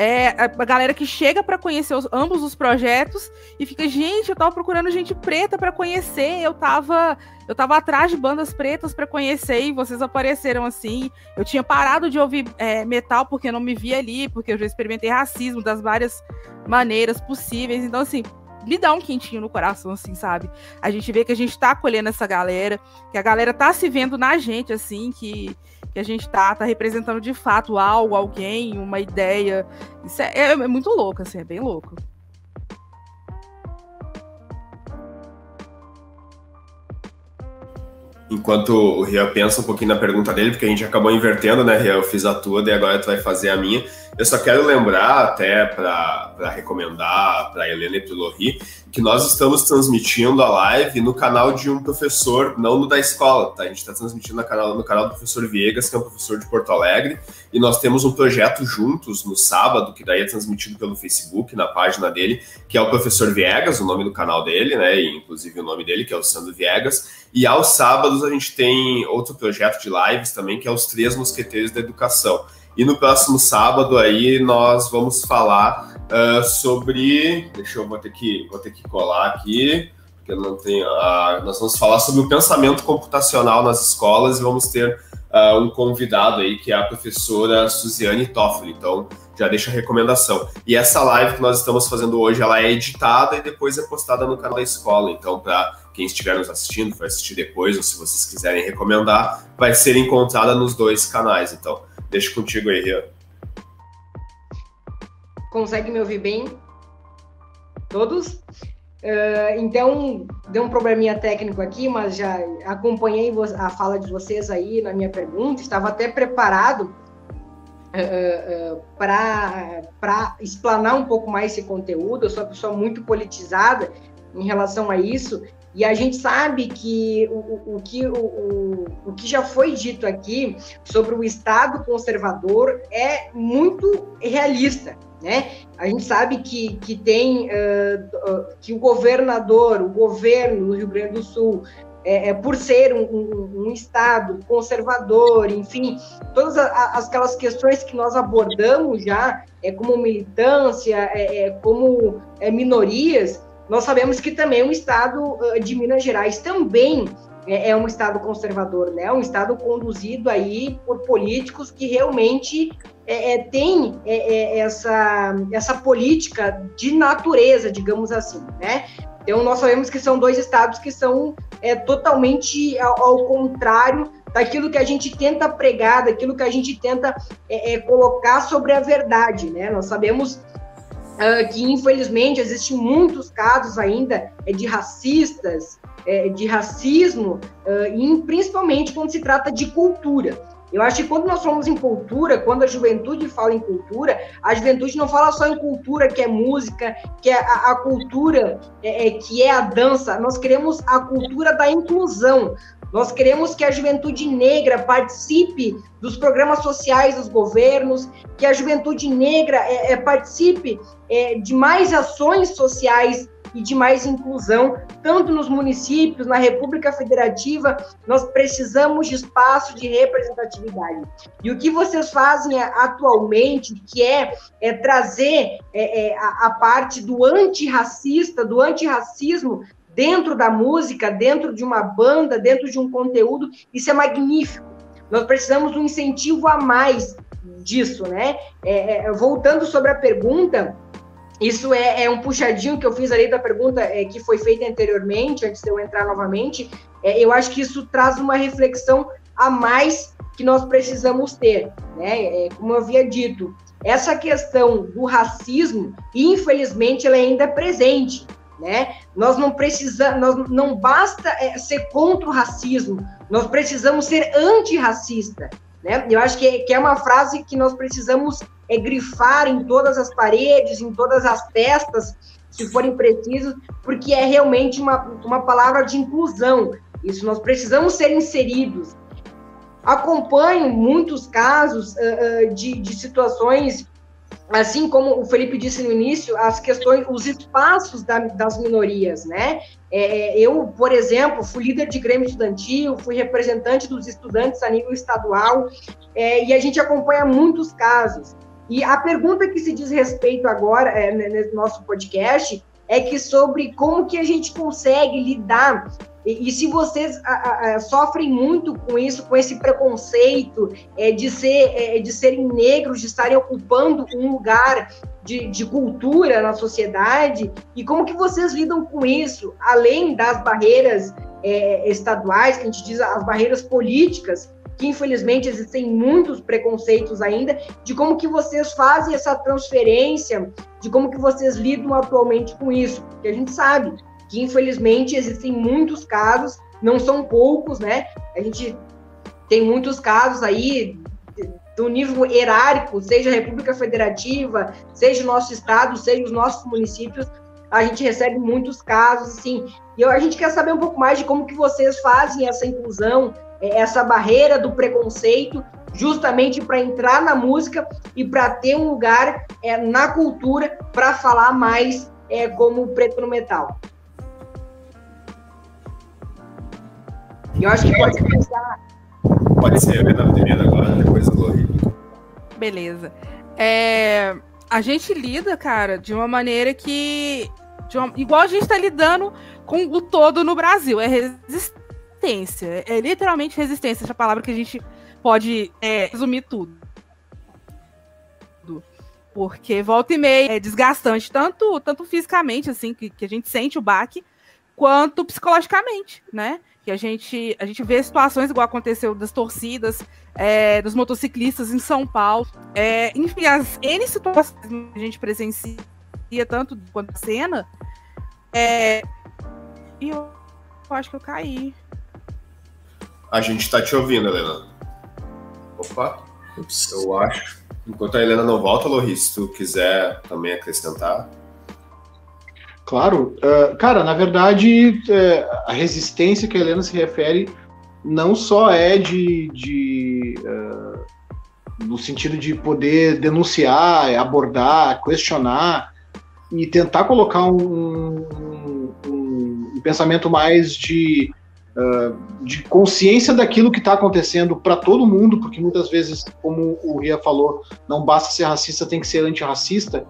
[SPEAKER 4] É a, galera que chega para conhecer os, ambos os projetos e fica, gente, eu tava procurando gente preta para conhecer, eu tava eu tava atrás de bandas pretas para conhecer e vocês apareceram assim. Eu tinha parado de ouvir é, metal porque não me via ali, porque eu já experimentei racismo das várias maneiras possíveis. Então, assim, me dá um quentinho no coração, assim, sabe? A gente vê que a gente tá acolhendo essa galera, que a galera tá se vendo na gente, assim, que, que a gente tá, tá representando de fato algo, alguém, uma ideia. Isso é, é, é muito louco, assim, é bem louco.
[SPEAKER 1] Enquanto o Rian pensa um pouquinho na pergunta dele, porque a gente acabou invertendo, né, Rian? Eu fiz a tua, e agora tu vai fazer a minha. Eu só quero lembrar, até para recomendar para Helena e para o Lori, que nós estamos transmitindo a live no canal de um professor, não no da escola, tá? A gente está transmitindo no canal, no canal do professor Viegas, que é um professor de Porto Alegre, e nós temos um projeto juntos no sábado, que daí é transmitido pelo Facebook, na página dele, que é o professor Viegas, o nome do canal dele, né? E inclusive o nome dele, que é o Sandro Viegas. E aos sábados a gente tem outro projeto de lives também, que é os Três Mosqueteiros da Educação. E no próximo sábado aí nós vamos falar uh, sobre. Deixa eu vou ter que vou ter que colar aqui, porque eu não tenho. Uh, nós vamos falar sobre o pensamento computacional nas escolas e vamos ter uh, um convidado aí que é a professora Suziane Toffoli. Então já deixa a recomendação. E essa live que nós estamos fazendo hoje, ela é editada e depois é postada no canal da escola. Então, para quem estiver nos assistindo, vai assistir depois, ou se vocês quiserem recomendar, vai ser encontrada nos dois canais. Então, Deixa contigo aí, Rian.
[SPEAKER 3] Consegue me ouvir bem? Todos? Uh, então, deu um probleminha técnico aqui, mas já acompanhei a fala de vocês aí na minha pergunta, estava até preparado uh, uh, para explanar um pouco mais esse conteúdo. Eu sou uma pessoa muito politizada em relação a isso, e a gente sabe que o, o, que, o, o que já foi dito aqui sobre o Estado conservador é muito realista. Né? A gente sabe que, que tem uh, que o governador, o governo do Rio Grande do Sul, é, é por ser um, um, um, estado conservador, enfim, todas as, aquelas questões que nós abordamos já, é como militância, é, é como é, minorias, nós sabemos que também o estado de Minas Gerais também é, é um estado conservador, né? Um estado conduzido aí por políticos que realmente é, é, tem é, é, essa, essa política de natureza, digamos assim, né? Então, nós sabemos que são dois estados que são é, totalmente ao, ao, contrário daquilo que a gente tenta pregar, daquilo que a gente tenta é, é, colocar sobre a verdade, né? Nós sabemos uh, que infelizmente existem muitos casos ainda é, de racistas, é, de racismo, uh, e principalmente quando se trata de cultura. Eu acho que quando nós falamos em cultura, quando a juventude fala em cultura, a juventude não fala só em cultura que é música, que é a, a cultura é, é, que é a dança. Nós queremos a cultura da inclusão. Nós queremos que a juventude negra participe dos programas sociais dos governos, que a juventude negra é, é, participe é, de mais ações sociais e de mais inclusão, tanto nos municípios, na República Federativa, nós precisamos de espaço de representatividade. E o que vocês fazem atualmente, que é, é trazer é, é, a, a parte do antirracista, do antirracismo dentro da música, dentro de uma banda, dentro de um conteúdo, isso é magnífico. Nós precisamos de um incentivo a mais disso, né? É, é, voltando sobre a pergunta, isso é, é, um puxadinho que eu fiz ali da pergunta é, que foi feita anteriormente, antes de eu entrar novamente. É, eu acho que isso traz uma reflexão a mais que nós precisamos ter, né? É, como eu havia dito, essa questão do racismo, infelizmente, ela ainda é presente né? Nós não precisamos, não basta é, ser contra o racismo, nós precisamos ser antirracista, né? Eu acho que é, que é uma frase que nós precisamos é, grifar em todas as paredes, em todas as testas, se forem precisos, porque é realmente uma, uma palavra de inclusão. Isso nós precisamos ser inseridos. Acompanho muitos casos uh, uh, de, de situações assim como o Felipe disse no início, as questões, os espaços da, das minorias, né? É, eu, por exemplo, fui líder de Grêmio Estudantil, fui representante dos estudantes a nível estadual, é, e a gente acompanha muitos casos. E a pergunta que se diz respeito agora, é, nesse nosso podcast, é que sobre como que a gente consegue lidar e, e se vocês a, a, sofrem muito com isso, com esse preconceito é, de, ser, é, de serem negros, de estarem ocupando um lugar de, de, cultura na sociedade, e como que vocês lidam com isso, além das barreiras é, estaduais, que a gente diz as barreiras políticas, que infelizmente existem muitos preconceitos ainda, de como que vocês fazem essa transferência, de como que vocês lidam atualmente com isso, porque a gente sabe que infelizmente existem muitos casos não são poucos, né? A gente tem muitos casos aí do nível erárico, seja a República Federativa, seja o nosso estado, seja os nossos municípios, a gente recebe muitos casos, assim, e a gente quer saber um pouco mais de como que vocês fazem essa inclusão, é, essa barreira do preconceito, justamente para entrar na música e para ter um lugar é, na cultura para falar mais é, como preto no metal. Eu acho que pode começar.
[SPEAKER 1] Pode ser, Helena primeiro agora, depois a Lori.
[SPEAKER 4] Beleza. É, a gente lida, cara, de uma maneira que. Uma, igual a gente está lidando com o todo no Brasil. É resistência. É literalmente resistência, essa palavra que a gente pode é, resumir tudo. Porque volta e meia é desgastante, tanto, tanto fisicamente, assim, que, que a gente sente o baque, quanto psicologicamente, né? Que a gente, a gente vê situações igual aconteceu das torcidas, é, dos motociclistas em São Paulo. É, enfim, as N situações que a gente presencia, tanto quanto a cena. É, e eu, eu acho que eu caí.
[SPEAKER 1] A gente está te ouvindo, Helena. Opa, eu acho. Enquanto a Helena não volta, Loris, se tu quiser também acrescentar.
[SPEAKER 5] Claro. Uh, cara, na verdade, uh, a resistência que a Helena se refere não só é de, de uh, no sentido de poder denunciar, abordar, questionar e tentar colocar um, um, um pensamento mais de, de consciência daquilo que está acontecendo para todo mundo, porque muitas vezes, como o Ria falou, não basta ser racista, tem que ser antirracista.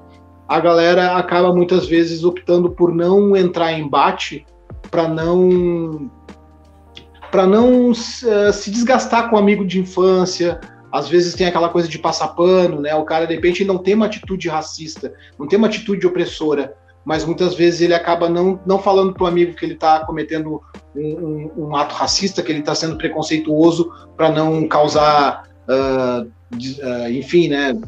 [SPEAKER 5] A galera acaba muitas vezes optando por não entrar em embate para não para não uh, se desgastar com um amigo de infância. Às vezes tem aquela coisa de passar pano, né? O cara de repente não tem uma atitude racista, não tem uma atitude opressora, mas muitas vezes ele acaba não, não falando para o amigo que ele está cometendo um, um, um, ato racista, que ele está sendo preconceituoso para não causar, uh, uh, enfim, né?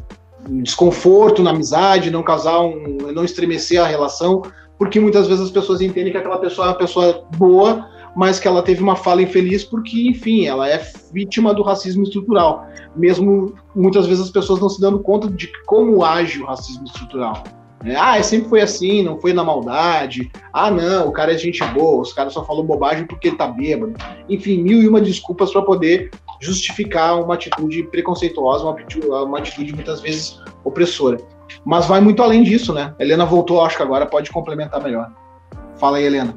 [SPEAKER 5] Desconforto na amizade, não causar um, não estremecer a relação, porque muitas vezes as pessoas entendem que aquela pessoa é uma pessoa boa mas que ela teve uma fala infeliz porque, enfim, ela é vítima do racismo estrutural. Mesmo muitas vezes as pessoas não se dando conta de como age o racismo estrutural. É, ah, sempre foi assim, não foi na maldade. Ah, não, o cara é gente boa, os caras só falou bobagem porque ele tá bêbado. Enfim, mil e uma desculpas para poder justificar uma atitude preconceituosa, uma atitude, uma atitude muitas vezes opressora. Mas vai muito além disso, né? Helena voltou, acho que agora pode complementar melhor. Fala aí, Helena.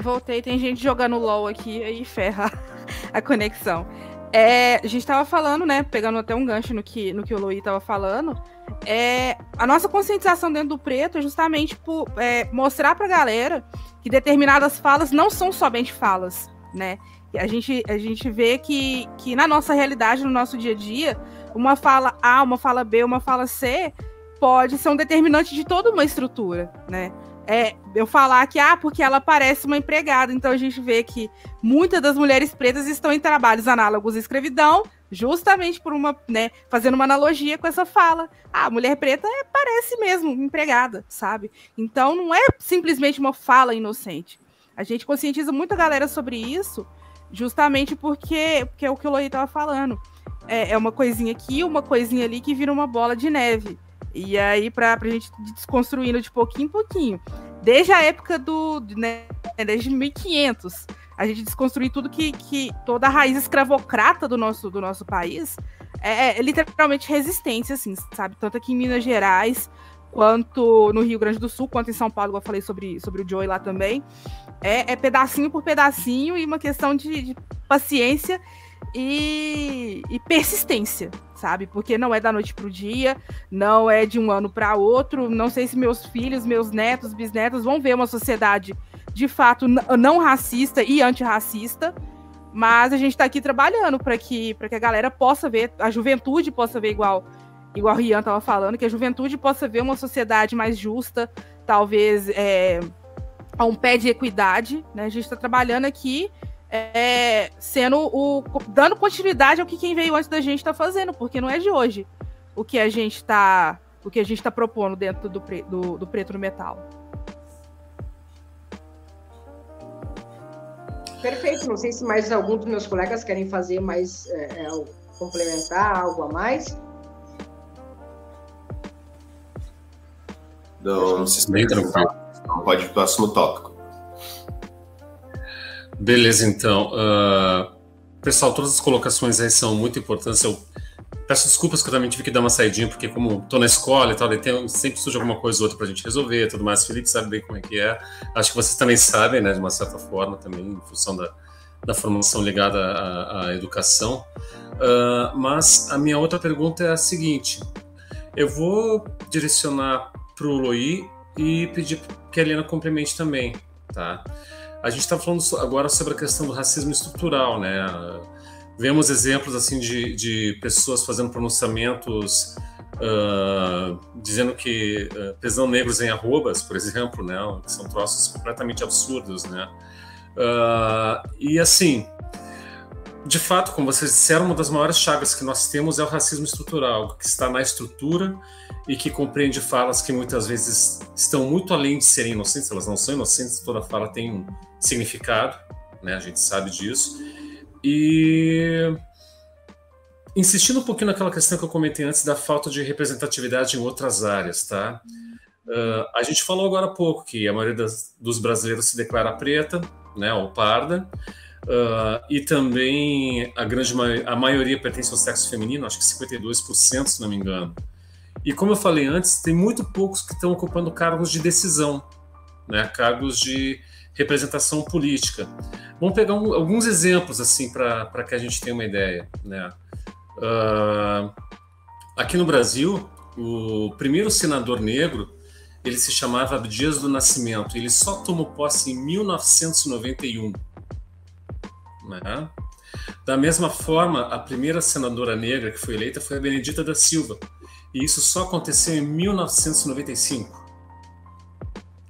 [SPEAKER 4] Voltei, tem gente jogando LOL aqui, aí ferra <laughs> a conexão. É, a gente tava falando, né, pegando até um gancho no que, no que o Luí tava falando, é, a nossa conscientização dentro do preto é justamente por é, mostrar pra galera que determinadas falas não são somente falas, né? A gente, a gente vê que, que na nossa realidade, no nosso dia a dia, uma fala A, uma fala B, uma fala C pode ser um determinante de toda uma estrutura, né? é, eu falar que, ah, porque ela parece uma empregada. Então a gente vê que muitas das mulheres pretas estão em trabalhos análogos à escravidão, justamente por uma, né, fazendo uma analogia com essa fala. Ah, mulher preta é, parece mesmo empregada, sabe? Então não é simplesmente uma fala inocente. A gente conscientiza muita galera sobre isso, justamente porque, porque é o que o Loi estava falando. É, é uma coisinha aqui, uma coisinha ali que vira uma bola de neve. E aí, pra, pra gente desconstruindo de pouquinho em pouquinho. Desde a época do. Né, desde 1500, a gente desconstruir tudo que, que. toda a raiz escravocrata do nosso, do nosso país é, é literalmente resistência, assim, sabe? Tanto aqui em Minas Gerais, quanto no Rio Grande do Sul, quanto em São Paulo, eu falei sobre, sobre o Joey lá também. É, é pedacinho por pedacinho e uma questão de, de paciência e, e, persistência, sabe? Porque não é da noite para o dia, não é de um ano para outro. Não sei se meus filhos, meus netos, bisnetos vão ver uma sociedade de fato não racista e antirracista. Mas a gente está aqui trabalhando para que, que a galera possa ver, a juventude possa ver igual, igual o Rian estava falando, que a juventude possa ver uma sociedade mais justa, talvez é, a um pé de equidade. Né? A gente está trabalhando aqui é, sendo o. dando continuidade ao que quem veio antes da gente está fazendo, porque não é de hoje o que a gente está. O que a gente está propondo dentro do, pre, do, do preto no metal.
[SPEAKER 3] Perfeito. Não sei se mais algum dos meus colegas querem fazer mais, é, é, complementar algo a mais.
[SPEAKER 1] Não, não se bem tranquilo. Então, pode ir para o próximo tópico.
[SPEAKER 2] Beleza, então. Uh, pessoal, todas as colocações aí são muito importantes. Eu peço desculpas que eu também tive que dar uma saidinha, porque como estou na escola e tal, tem, sempre surge alguma coisa ou outra para a gente resolver tudo mais. Felipe sabe bem como é que é. Acho que vocês também sabem, né, de uma certa forma, também, em função da, da formação ligada à, à educação. Uh, mas a minha outra pergunta é a seguinte: eu vou direcionar para o Loi e pedir que a Helena complemente também, tá? A gente está falando agora sobre a questão do racismo estrutural, né? Vemos exemplos assim de, de pessoas fazendo pronunciamentos uh, dizendo que uh, pesão negros em arrobas, por exemplo, né? São troços completamente absurdos, né? Uh, e assim, de fato, como vocês disseram, uma das maiores chagas que nós temos é o racismo estrutural, que está na estrutura e que compreende falas que muitas vezes estão muito além de serem inocentes, elas não são inocentes, toda fala tem um significado, né? A gente sabe disso. E insistindo um pouquinho naquela questão que eu comentei antes da falta de representatividade em outras áreas, tá? Uh, a gente falou agora há pouco que a maioria das, dos brasileiros se declara preta, né, ou parda, uh, e também a grande a maioria pertence ao sexo feminino, acho que 52%, se não me engano. E como eu falei antes, tem muito poucos que estão ocupando cargos de decisão, né, cargos de representação política. Vamos pegar um, alguns exemplos assim para que a gente tenha uma ideia. Né? Uh, aqui no Brasil, o primeiro senador negro ele se chamava Abdias do Nascimento. Ele só tomou posse em 1991. Né? Da mesma forma, a primeira senadora negra que foi eleita foi a Benedita da Silva. E isso só aconteceu em 1995.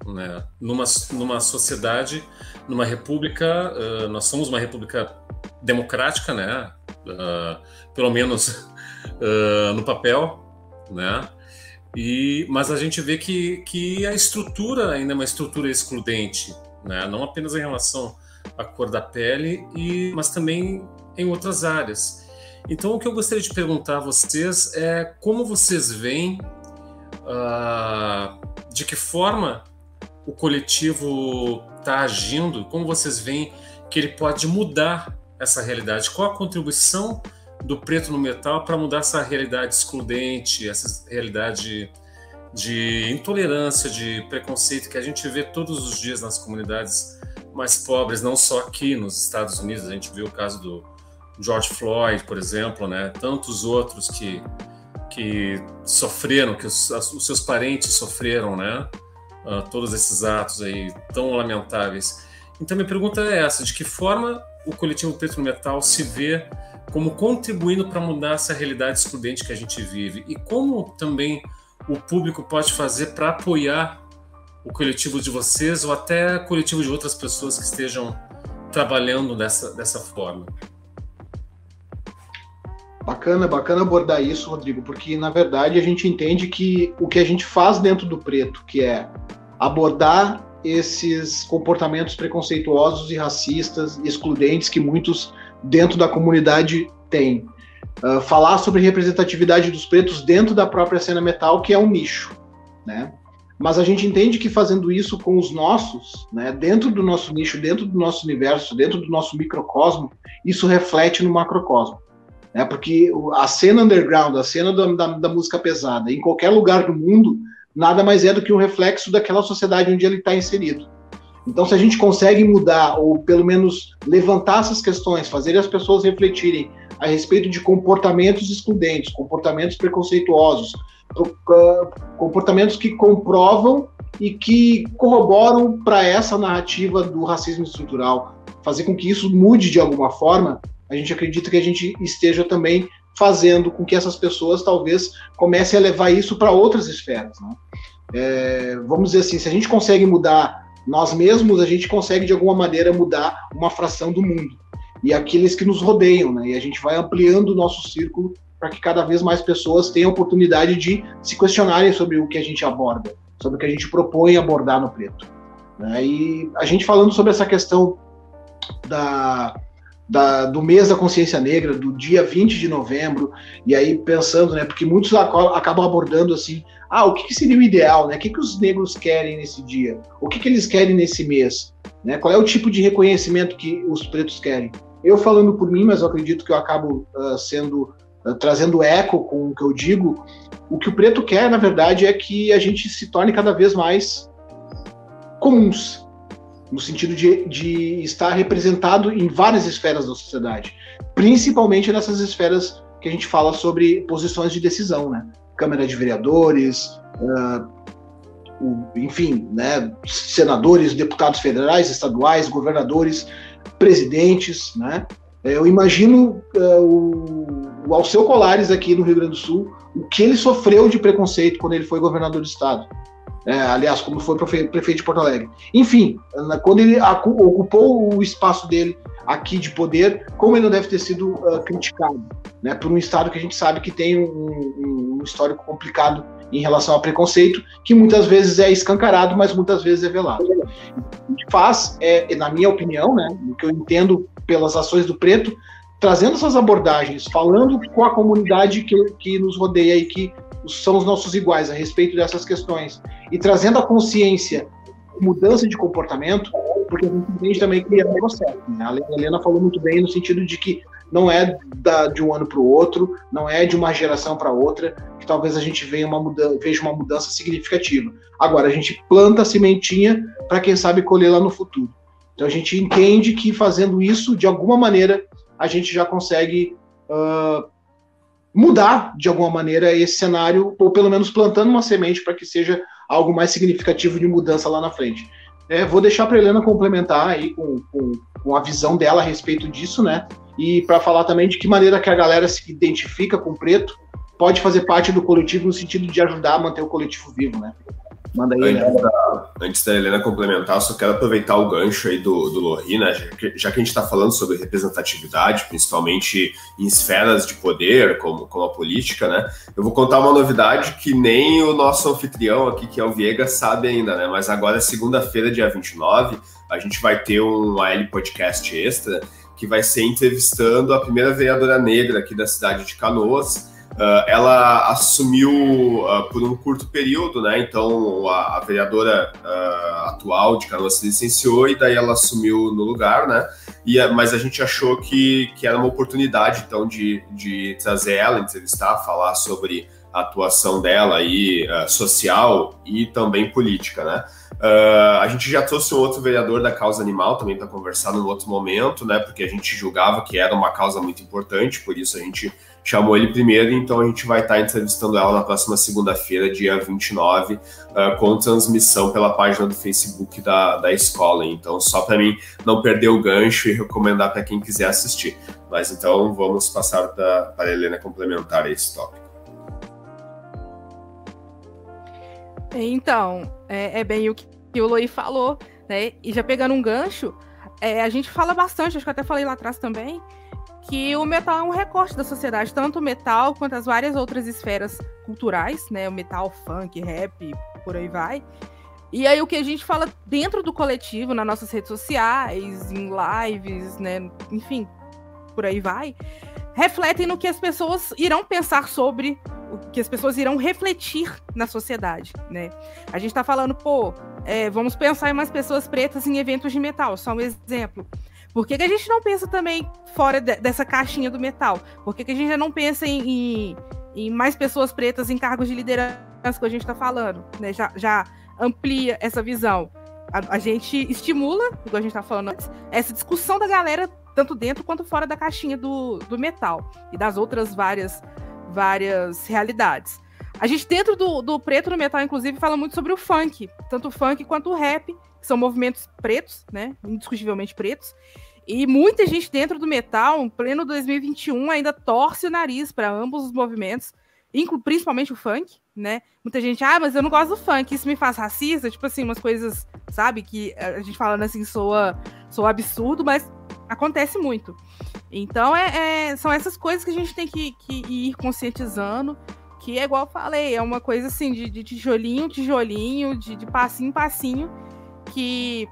[SPEAKER 2] Né? Numa, numa sociedade, numa república, uh, nós somos uma república democrática, né? Uh, pelo menos uh, no papel, né? E, mas a gente vê que, que a estrutura ainda é uma estrutura excludente, né? não apenas em relação à cor da pele, e, mas também em outras áreas. Então, o que eu gostaria de perguntar a vocês é como vocês veem, uh, de que forma o coletivo está agindo, como vocês veem que ele pode mudar essa realidade? Qual a contribuição do preto no metal para mudar essa realidade excludente, essa realidade de intolerância, de preconceito que a gente vê todos os dias nas comunidades mais pobres, não só aqui nos Estados Unidos, a gente viu o caso do George Floyd, por exemplo, né? Tantos outros que que sofreram, que os, os seus parentes sofreram, né? Uh, todos esses atos aí tão lamentáveis. Então minha pergunta é essa: de que forma o coletivo Preto no Metal se vê como contribuindo para mudar essa realidade excludente que a gente vive e como também o público pode fazer para apoiar o coletivo de vocês ou até coletivo de outras pessoas que estejam trabalhando dessa, dessa forma?
[SPEAKER 5] Bacana, bacana abordar isso, Rodrigo, porque na verdade a gente entende que o que a gente faz dentro do preto, que é abordar esses comportamentos preconceituosos e racistas, excludentes que muitos dentro da comunidade têm. Uh, falar sobre representatividade dos pretos dentro da própria cena metal, que é um nicho, né? Mas a gente entende que fazendo isso com os nossos, né, dentro do nosso nicho, dentro do nosso universo, dentro do nosso microcosmo, isso reflete no macrocosmo né? Porque a cena underground, a cena da, da, da, música pesada, em qualquer lugar do mundo, nada mais é do que um reflexo daquela sociedade onde ele está inserido. Então, se a gente consegue mudar, ou pelo menos levantar essas questões, fazer as pessoas refletirem a respeito de comportamentos excludentes, comportamentos preconceituosos, comportamentos que comprovam e que corroboram para essa narrativa do racismo estrutural, fazer com que isso mude de alguma forma, a gente acredita que a gente esteja também fazendo com que essas pessoas talvez comecem a levar isso para outras esferas. Né? É, vamos dizer assim, se a gente consegue mudar nós mesmos, a gente consegue de alguma maneira mudar uma fração do mundo e aqueles que nos rodeiam, né? E a gente vai ampliando o nosso círculo para que cada vez mais pessoas tenham oportunidade de se questionarem sobre o que a gente aborda, sobre o que a gente propõe abordar no preto. Né? E a gente falando sobre essa questão da, da, do mês da consciência negra, do dia 20 de novembro, e aí pensando, né, porque muitos acabam abordando assim, ah, o que, seria o ideal, né, o que, que os negros querem nesse dia, o que, que eles querem nesse mês, né, qual é o tipo de reconhecimento que os pretos querem. Eu falando por mim, mas eu acredito que eu acabo uh, sendo, uh, trazendo eco com o que eu digo, o que o preto quer, na verdade, é que a gente se torne cada vez mais comuns, no sentido de, de estar representado em várias esferas da sociedade, principalmente nessas esferas que a gente fala sobre posições de decisão, né? Câmara de Vereadores, uh, o, enfim, né, senadores, deputados federais, estaduais, governadores, presidentes, né? Eu imagino uh, o, o Alceu Colares aqui no Rio Grande do Sul, o que ele sofreu de preconceito quando ele foi governador do estado é, aliás, como foi prefeito de Porto Alegre. Enfim, quando ele ocupou o espaço dele aqui de poder, como ele não deve ter sido uh, criticado, né, por um Estado que a gente sabe que tem um, um, histórico complicado em relação ao preconceito, que muitas vezes é escancarado, mas muitas vezes é velado. O que a faz, é, na minha opinião, né, o que eu entendo pelas ações do Preto, trazendo essas abordagens, falando com a comunidade que, que nos rodeia e que são os nossos iguais a respeito dessas questões e trazendo a consciência mudança de comportamento, porque a gente entende também que é um processo. Né? A Helena falou muito bem no sentido de que não é da, de um ano para o outro, não é de uma geração para outra, que talvez a gente veja uma, mudança, veja uma mudança significativa. Agora, a gente planta a sementinha para quem sabe colher lá no futuro. Então a gente entende que fazendo isso, de alguma maneira, a gente já consegue uh, mudar de alguma maneira esse cenário, ou pelo menos plantando uma semente para que seja algo mais significativo de mudança lá na frente. É, vou deixar para Helena complementar aí com, com, com, a visão dela a respeito disso, né? E para falar também de que maneira que a galera se identifica com o preto pode fazer parte do coletivo no sentido de ajudar a manter o coletivo vivo, né?
[SPEAKER 1] Manda aí, antes, da, antes da Helena complementar, só quero aproveitar o gancho aí do, do Lori, né? Já que, já que a gente está falando sobre representatividade, principalmente em esferas de poder, como, como a política, né? Eu vou contar uma novidade que nem o nosso anfitrião aqui, que é o Viega, sabe ainda, né? Mas agora, segunda-feira, dia 29, a gente vai ter um AL Podcast Extra que vai ser entrevistando a primeira vereadora negra aqui da cidade de Canoas, Uh, ela assumiu uh, por um curto período, né? Então a, a vereadora uh, atual de Canoas se licenciou e daí ela assumiu no lugar, né? E, mas a gente achou que, que era uma oportunidade então de, de trazer ela, entrevistar, falar sobre a atuação dela aí social e também política, né? a gente já trouxe um outro vereador da causa animal também para conversar num outro momento, né? Porque a gente julgava que era uma causa muito importante, por isso a gente chamou ele primeiro, então a gente vai estar entrevistando ela na próxima segunda-feira, dia 29, uh, ah, com transmissão pela página do Facebook da, da escola. Então, só para mim não perder o gancho e recomendar para quem quiser assistir. Mas então vamos passar para a Helena complementar esse tópico.
[SPEAKER 4] Então, é, é bem o que, o Loi falou, né? E já pegando um gancho, é, a gente fala bastante, acho que até falei lá atrás também, que o metal é um recorte da sociedade, tanto o metal quanto as várias outras esferas culturais, né? O metal, funk, rap, por aí vai. E aí o que a gente fala dentro do coletivo, nas nossas redes sociais, em lives, né? Enfim, por aí vai, refletem no que as pessoas irão pensar sobre o que as pessoas irão refletir na sociedade, né? A gente tá falando, pô, é, vamos pensar em mais pessoas pretas em eventos de metal, só um exemplo. Por que, que a gente não pensa também fora de, dessa caixinha do metal? Por que, que a gente não pensa em, em, em, mais pessoas pretas em cargos de liderança que a gente está falando? Né? Já, já amplia essa visão. A, a gente estimula, igual a gente está falando antes, essa discussão da galera, tanto dentro quanto fora da caixinha do, do metal e das outras várias, várias realidades. A gente, dentro do, do preto no metal, inclusive, fala muito sobre o funk, tanto o funk quanto o rap, que são movimentos pretos, né? Indiscutivelmente pretos. E muita gente dentro do metal, pleno 2021, ainda torce o nariz para ambos os movimentos, principalmente o funk, né? Muita gente, ah, mas eu não gosto do funk, isso me faz racista, tipo assim, umas coisas, sabe, que a gente falando assim soa, soa absurdo, mas acontece muito. Então, é, é, são essas coisas que a gente tem que, que, ir conscientizando, que é igual eu falei, é uma coisa assim, de, de tijolinho, tijolinho, de, de passinho, passinho, que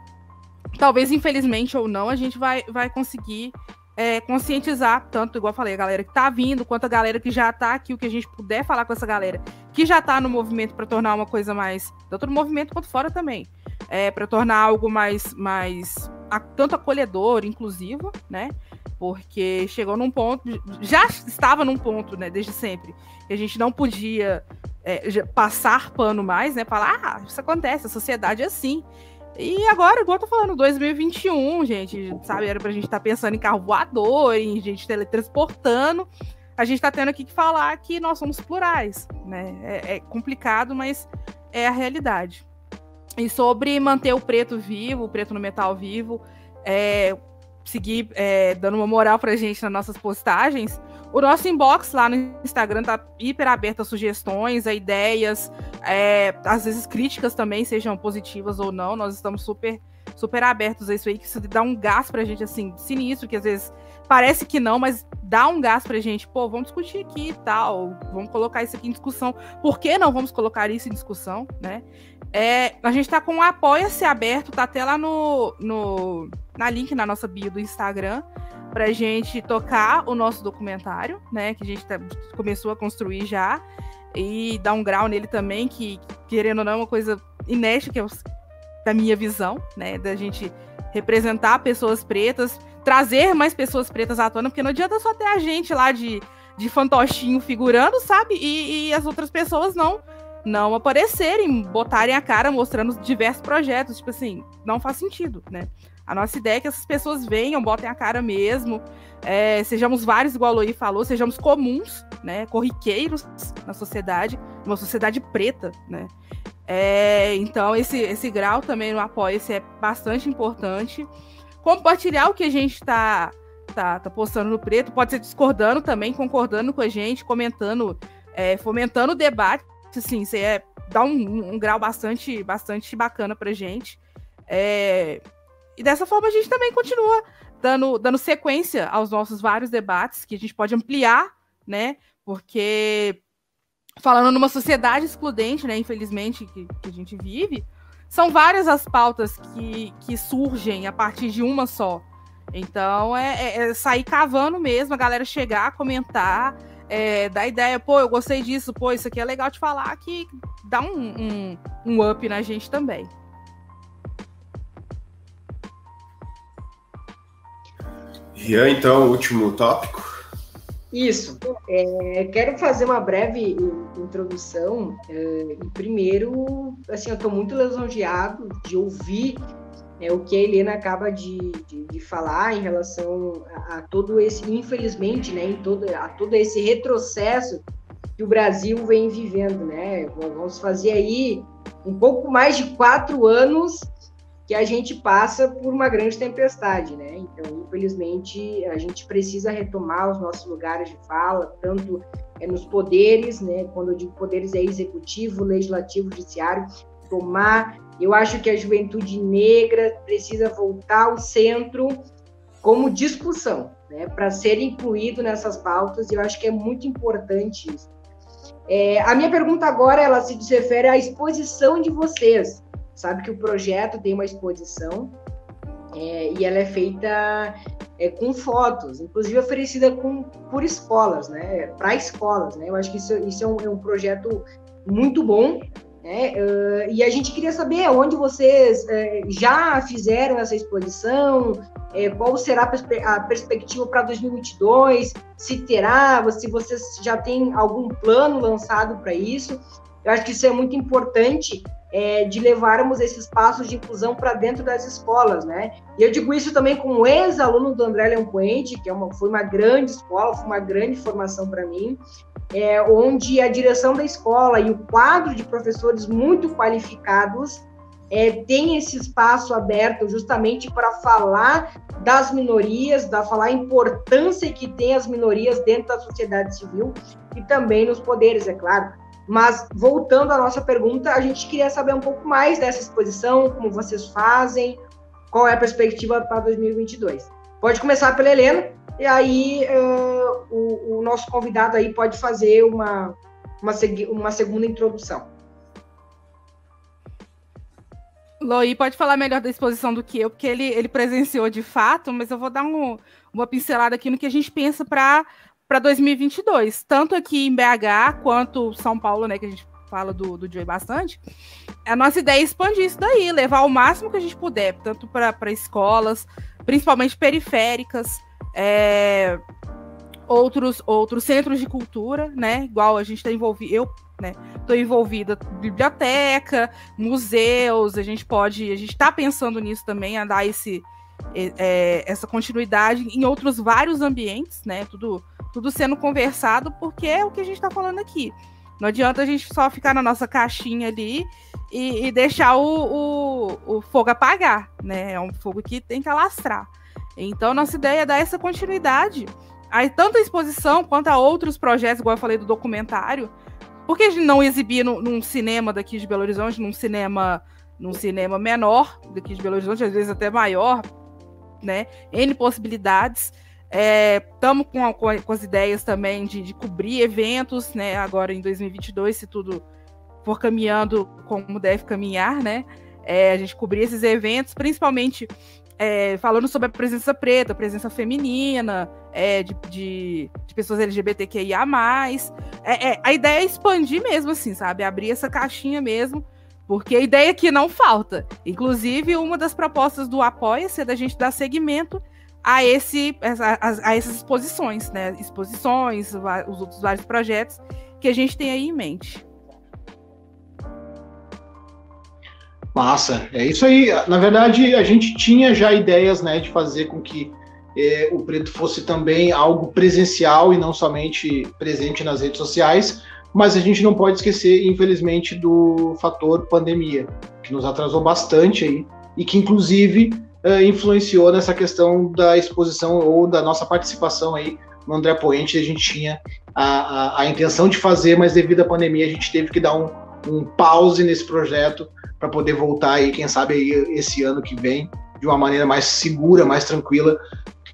[SPEAKER 4] talvez infelizmente ou não, a gente vai, vai conseguir é, conscientizar, tanto, igual eu falei, a galera que tá vindo, quanto a galera que já tá aqui, o que a gente puder falar com essa galera que já tá no movimento para tornar uma coisa mais, tanto no movimento quanto fora também, é, para tornar algo mais, mais a, tanto acolhedor, inclusivo, né? Porque chegou num ponto, já estava num ponto, né, desde sempre, que a gente não podia é, passar pano mais, né? Falar, ah, isso acontece, a sociedade é assim. E agora, igual eu tô falando, 2021, gente, sabe? Era pra gente estar tá pensando em carro voador, em gente teletransportando. A gente tá tendo aqui que falar que nós somos plurais, né? É, é complicado, mas é a realidade. E sobre manter o preto vivo, o preto no metal vivo, é, seguir é, dando uma moral pra gente nas nossas postagens, o nosso inbox lá no Instagram tá hiper aberto a sugestões, a ideias, é, às vezes críticas também, sejam positivas ou não. Nós estamos super, super abertos a isso aí, que isso dá um gás pra gente, assim, sinistro, que às vezes parece que não, mas dá um gás pra gente. Pô, vamos discutir aqui e tal, vamos colocar isso aqui em discussão. Por que não vamos colocar isso em discussão, né? É, a gente tá com o Apoia-se aberto, tá até lá no, no, na link na nossa bio do Instagram pra gente tocar o nosso documentário, né? Que a gente tá, começou a construir já. E dar um grau nele também, que, querendo ou não, é uma coisa inédita, que é da minha visão, né? Da gente representar pessoas pretas, trazer mais pessoas pretas à tona, porque não adianta só ter a gente lá de, de fantochinho figurando, sabe? E, e as outras pessoas não não aparecerem, botarem a cara mostrando diversos projetos. Tipo assim, não faz sentido, né? A nossa ideia é que essas pessoas venham, botem a cara mesmo, é, sejamos vários, igual a Loí falou, sejamos comuns, né, corriqueiros na sociedade, uma sociedade preta, né. É, então, esse, esse grau também no apoia-se é bastante importante. Compartilhar o que a gente está tá, tá postando no preto, pode ser discordando também, concordando com a gente, comentando, é, fomentando o debate, assim, você é, dá um, um, grau bastante, bastante bacana pra gente. É, e dessa forma a gente também continua dando, dando sequência aos nossos vários debates que a gente pode ampliar, né? Porque falando numa sociedade excludente, né? Infelizmente, que, que a gente vive, são várias as pautas que, que surgem a partir de uma só. Então é, é, é sair cavando mesmo, a galera chegar, comentar, é, dar ideia, pô, eu gostei disso, pô, isso aqui é legal de falar, que dá um, um, um up na gente também.
[SPEAKER 1] Rian, então, último tópico.
[SPEAKER 3] Isso. É, quero fazer uma breve introdução. É, primeiro, assim, eu estou muito lisonjeado de ouvir é, o que a Helena acaba de, de, de falar em relação a, a, todo esse, infelizmente, né, em todo, a todo esse retrocesso que o Brasil vem vivendo, né? Vamos fazer aí um pouco mais de quatro anos que a gente passa por uma grande tempestade, né? Então, infelizmente, a gente precisa retomar os nossos lugares de fala, tanto é, nos poderes, né? Quando eu digo poderes é executivo, legislativo, judiciário, tomar. Eu acho que a juventude negra precisa voltar ao centro como discussão, né? Para ser incluído nessas pautas. Eu acho que é muito importante isso. É, a minha pergunta agora ela se refere à exposição de vocês sabe que o projeto tem uma exposição é, e ela é feita é, com fotos, inclusive oferecida com, por escolas, né, para escolas, né, eu acho que isso, isso é, um, é um projeto muito bom, né, uh, e a gente queria saber onde vocês uh, já fizeram essa exposição, uh, qual será a perspectiva para 2022, se terá, se vocês já têm algum plano lançado para isso, eu acho que isso é muito importante é, de levarmos esses passos de inclusão para dentro das escolas, né? E eu digo isso também como ex-aluno do André Leão Puente, que é uma, foi uma grande escola, foi uma grande formação para mim, é, onde a direção da escola e o quadro de professores muito qualificados é, tem esse espaço aberto justamente para falar das minorias, da falar a importância que tem as minorias dentro da sociedade civil e também nos poderes, é claro. Mas voltando à nossa pergunta, a gente queria saber um pouco mais dessa exposição, como vocês fazem, qual é a perspectiva para 2022. Pode começar pela Helena, e aí uh, o, o, nosso convidado aí pode fazer uma, uma, uma segunda introdução.
[SPEAKER 4] Loi pode falar melhor da exposição do que eu, porque ele, ele presenciou de fato, mas eu vou dar um, uma pincelada aqui no que a gente pensa para 2022, tanto aqui em BH quanto São Paulo, né, que a gente fala do, do Joey bastante. A nossa ideia é expandir isso daí, levar o máximo que a gente puder, tanto para escolas, principalmente periféricas, é, outros, outros centros de cultura, né? Igual a gente está envolvido, eu né? Estou envolvida biblioteca, museus, a gente pode, a gente está pensando nisso também, a dar esse, é, essa continuidade em outros vários ambientes, né? Tudo, tudo sendo conversado, porque é o que a gente está falando aqui. Não adianta a gente só ficar na nossa caixinha ali e, e deixar o, o, o, fogo apagar, né? É um fogo que tem que alastrar. Então, nossa ideia é dar essa continuidade. Aí, tanto a exposição quanto a outros projetos, igual eu falei do documentário, por que não exibir no, num cinema daqui de Belo Horizonte, num cinema, num cinema menor daqui de Belo Horizonte, às vezes até maior, né? N possibilidades. Estamos é, com, com, com, as ideias também de, de, cobrir eventos, né? Agora em 2022, se tudo for caminhando como deve caminhar, né? É, a gente cobrir esses eventos, principalmente é, falando sobre a presença preta, a presença feminina, é, de, de, de, pessoas LGBTQIA. É, é, a ideia é expandir mesmo, assim, sabe? Abrir essa caixinha mesmo, porque a ideia aqui não falta. Inclusive, uma das propostas do Apoia-se é da gente dar seguimento a, esse, a, a, essas exposições, né? Exposições, os outros vários projetos que a gente tem aí em mente.
[SPEAKER 5] Massa, é isso aí. Na verdade, a gente tinha já ideias, né, de fazer com que é, o preto fosse também algo presencial e não somente presente nas redes sociais, mas a gente não pode esquecer, infelizmente, do fator pandemia, que nos atrasou bastante aí e que, inclusive, é, influenciou nessa questão da exposição ou da nossa participação aí no André Poente. A gente tinha a, a, a intenção de fazer, mas devido à pandemia a gente teve que dar um, um pause nesse projeto para poder voltar aí, quem sabe aí esse ano que vem, de uma maneira mais segura, mais tranquila.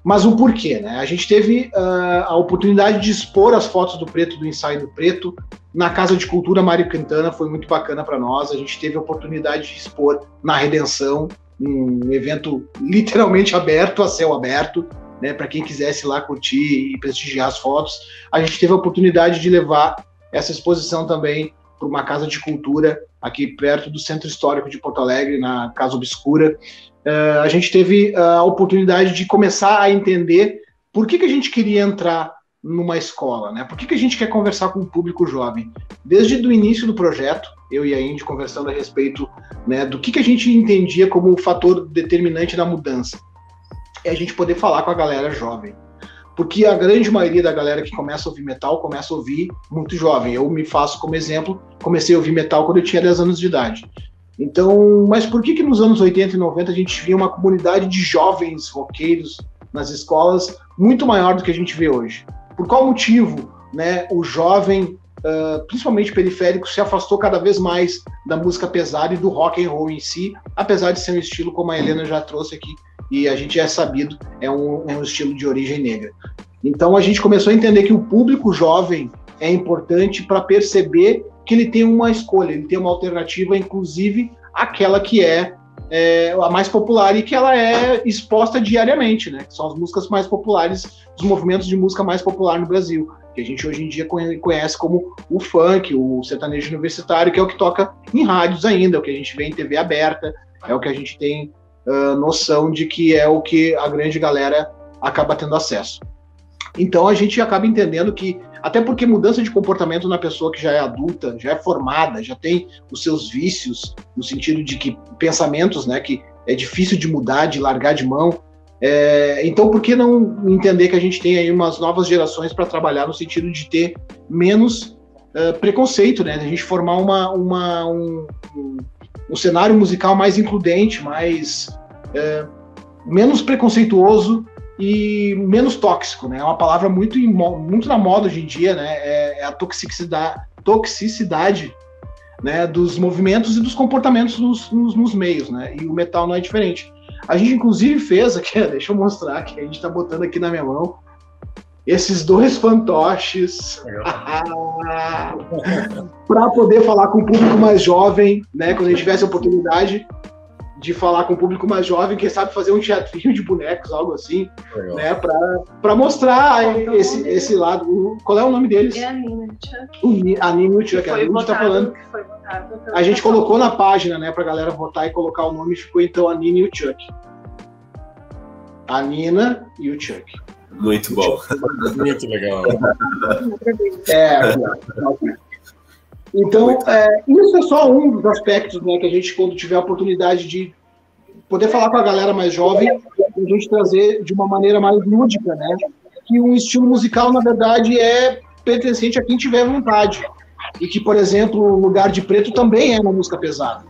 [SPEAKER 5] Mas o porquê, né? A gente teve uh, a oportunidade de expor as fotos do Preto, do ensaio do Preto, na Casa de Cultura Mário Quintana, foi muito bacana para nós. A gente teve a oportunidade de expor na Redenção, um evento literalmente aberto, a céu aberto, né? Para quem quisesse lá curtir e prestigiar as fotos. A gente teve a oportunidade de levar essa exposição também para uma casa de cultura aqui perto do Centro Histórico de Porto Alegre, na Casa Obscura. Uh, a gente teve a oportunidade de começar a entender por que, que a gente queria entrar numa escola, né? Por que, que a gente quer conversar com o público jovem? Desde o início do projeto, eu e a Indy conversando a respeito né, do que, que a gente entendia como o fator determinante da mudança. É a gente poder falar com a galera jovem porque a grande maioria da galera que começa a ouvir metal começa a ouvir muito jovem. Eu me faço como exemplo, comecei a ouvir metal quando eu tinha 10 anos de idade. Então, mas por que que nos anos 80 e 90 a gente via uma comunidade de jovens roqueiros nas escolas muito maior do que a gente vê hoje? Por qual motivo, né, o jovem, uh, principalmente periférico, se afastou cada vez mais da música pesada e do rock and roll em si, apesar de ser um estilo como a Helena já trouxe aqui, e a gente é sabido, é um, é um estilo de origem negra. Então a gente começou a entender que o público jovem é importante para perceber que ele tem uma escolha, ele tem uma alternativa, inclusive aquela que é, é, a mais popular e que ela é exposta diariamente, né? Que são as músicas mais populares, os movimentos de música mais popular no Brasil, que a gente hoje em dia conhece como o funk, o sertanejo universitário, que é o que toca em rádios ainda, é o que a gente vê em TV aberta, é o que a gente tem uh, noção de que é o que a grande galera acaba tendo acesso. Então a gente acaba entendendo que, até porque mudança de comportamento na pessoa que já é adulta, já é formada, já tem os seus vícios, no sentido de que pensamentos, né, que é difícil de mudar, de largar de mão. É, então, por que não entender que a gente tem aí umas novas gerações para trabalhar no sentido de ter menos uh, preconceito, né? A gente formar uma, uma um, um cenário musical mais includente, mais é, menos preconceituoso e menos tóxico, né? É uma palavra muito, muito na moda hoje em dia, né? É, é a toxicidade, toxicidade né, dos movimentos e dos comportamentos nos, nos, nos, meios, né? E o metal não é diferente. A gente inclusive fez aqui, <laughs> deixa eu mostrar aqui, a gente está botando aqui na minha mão esses dois fantoches <laughs> para poder falar com o público mais jovem, né? Quando a gente tivesse a oportunidade. De falar com o público mais jovem, quem sabe fazer um teatrinho de bonecos, algo assim, Legal. né? Para mostrar esse, esse lado. Qual é o nome deles?
[SPEAKER 6] É a Nina Chuck.
[SPEAKER 5] A Nina e o Chuck. A gente tá falando. A gente colocou na página, né, pra galera votar e colocar o nome, ficou então a Nina e o Chuck. A Nina e o Chuck.
[SPEAKER 1] Muito bom.
[SPEAKER 2] Muito legal.
[SPEAKER 5] É, <laughs> então, é, isso é só um dos aspectos né, que a gente, quando tiver a oportunidade de poder falar com a galera mais jovem, a gente trazer de uma maneira mais lúdica, né? Que um estilo musical, na verdade, é pertencente a quem tiver vontade. E que, por exemplo, o Lugar de Preto também é uma música pesada.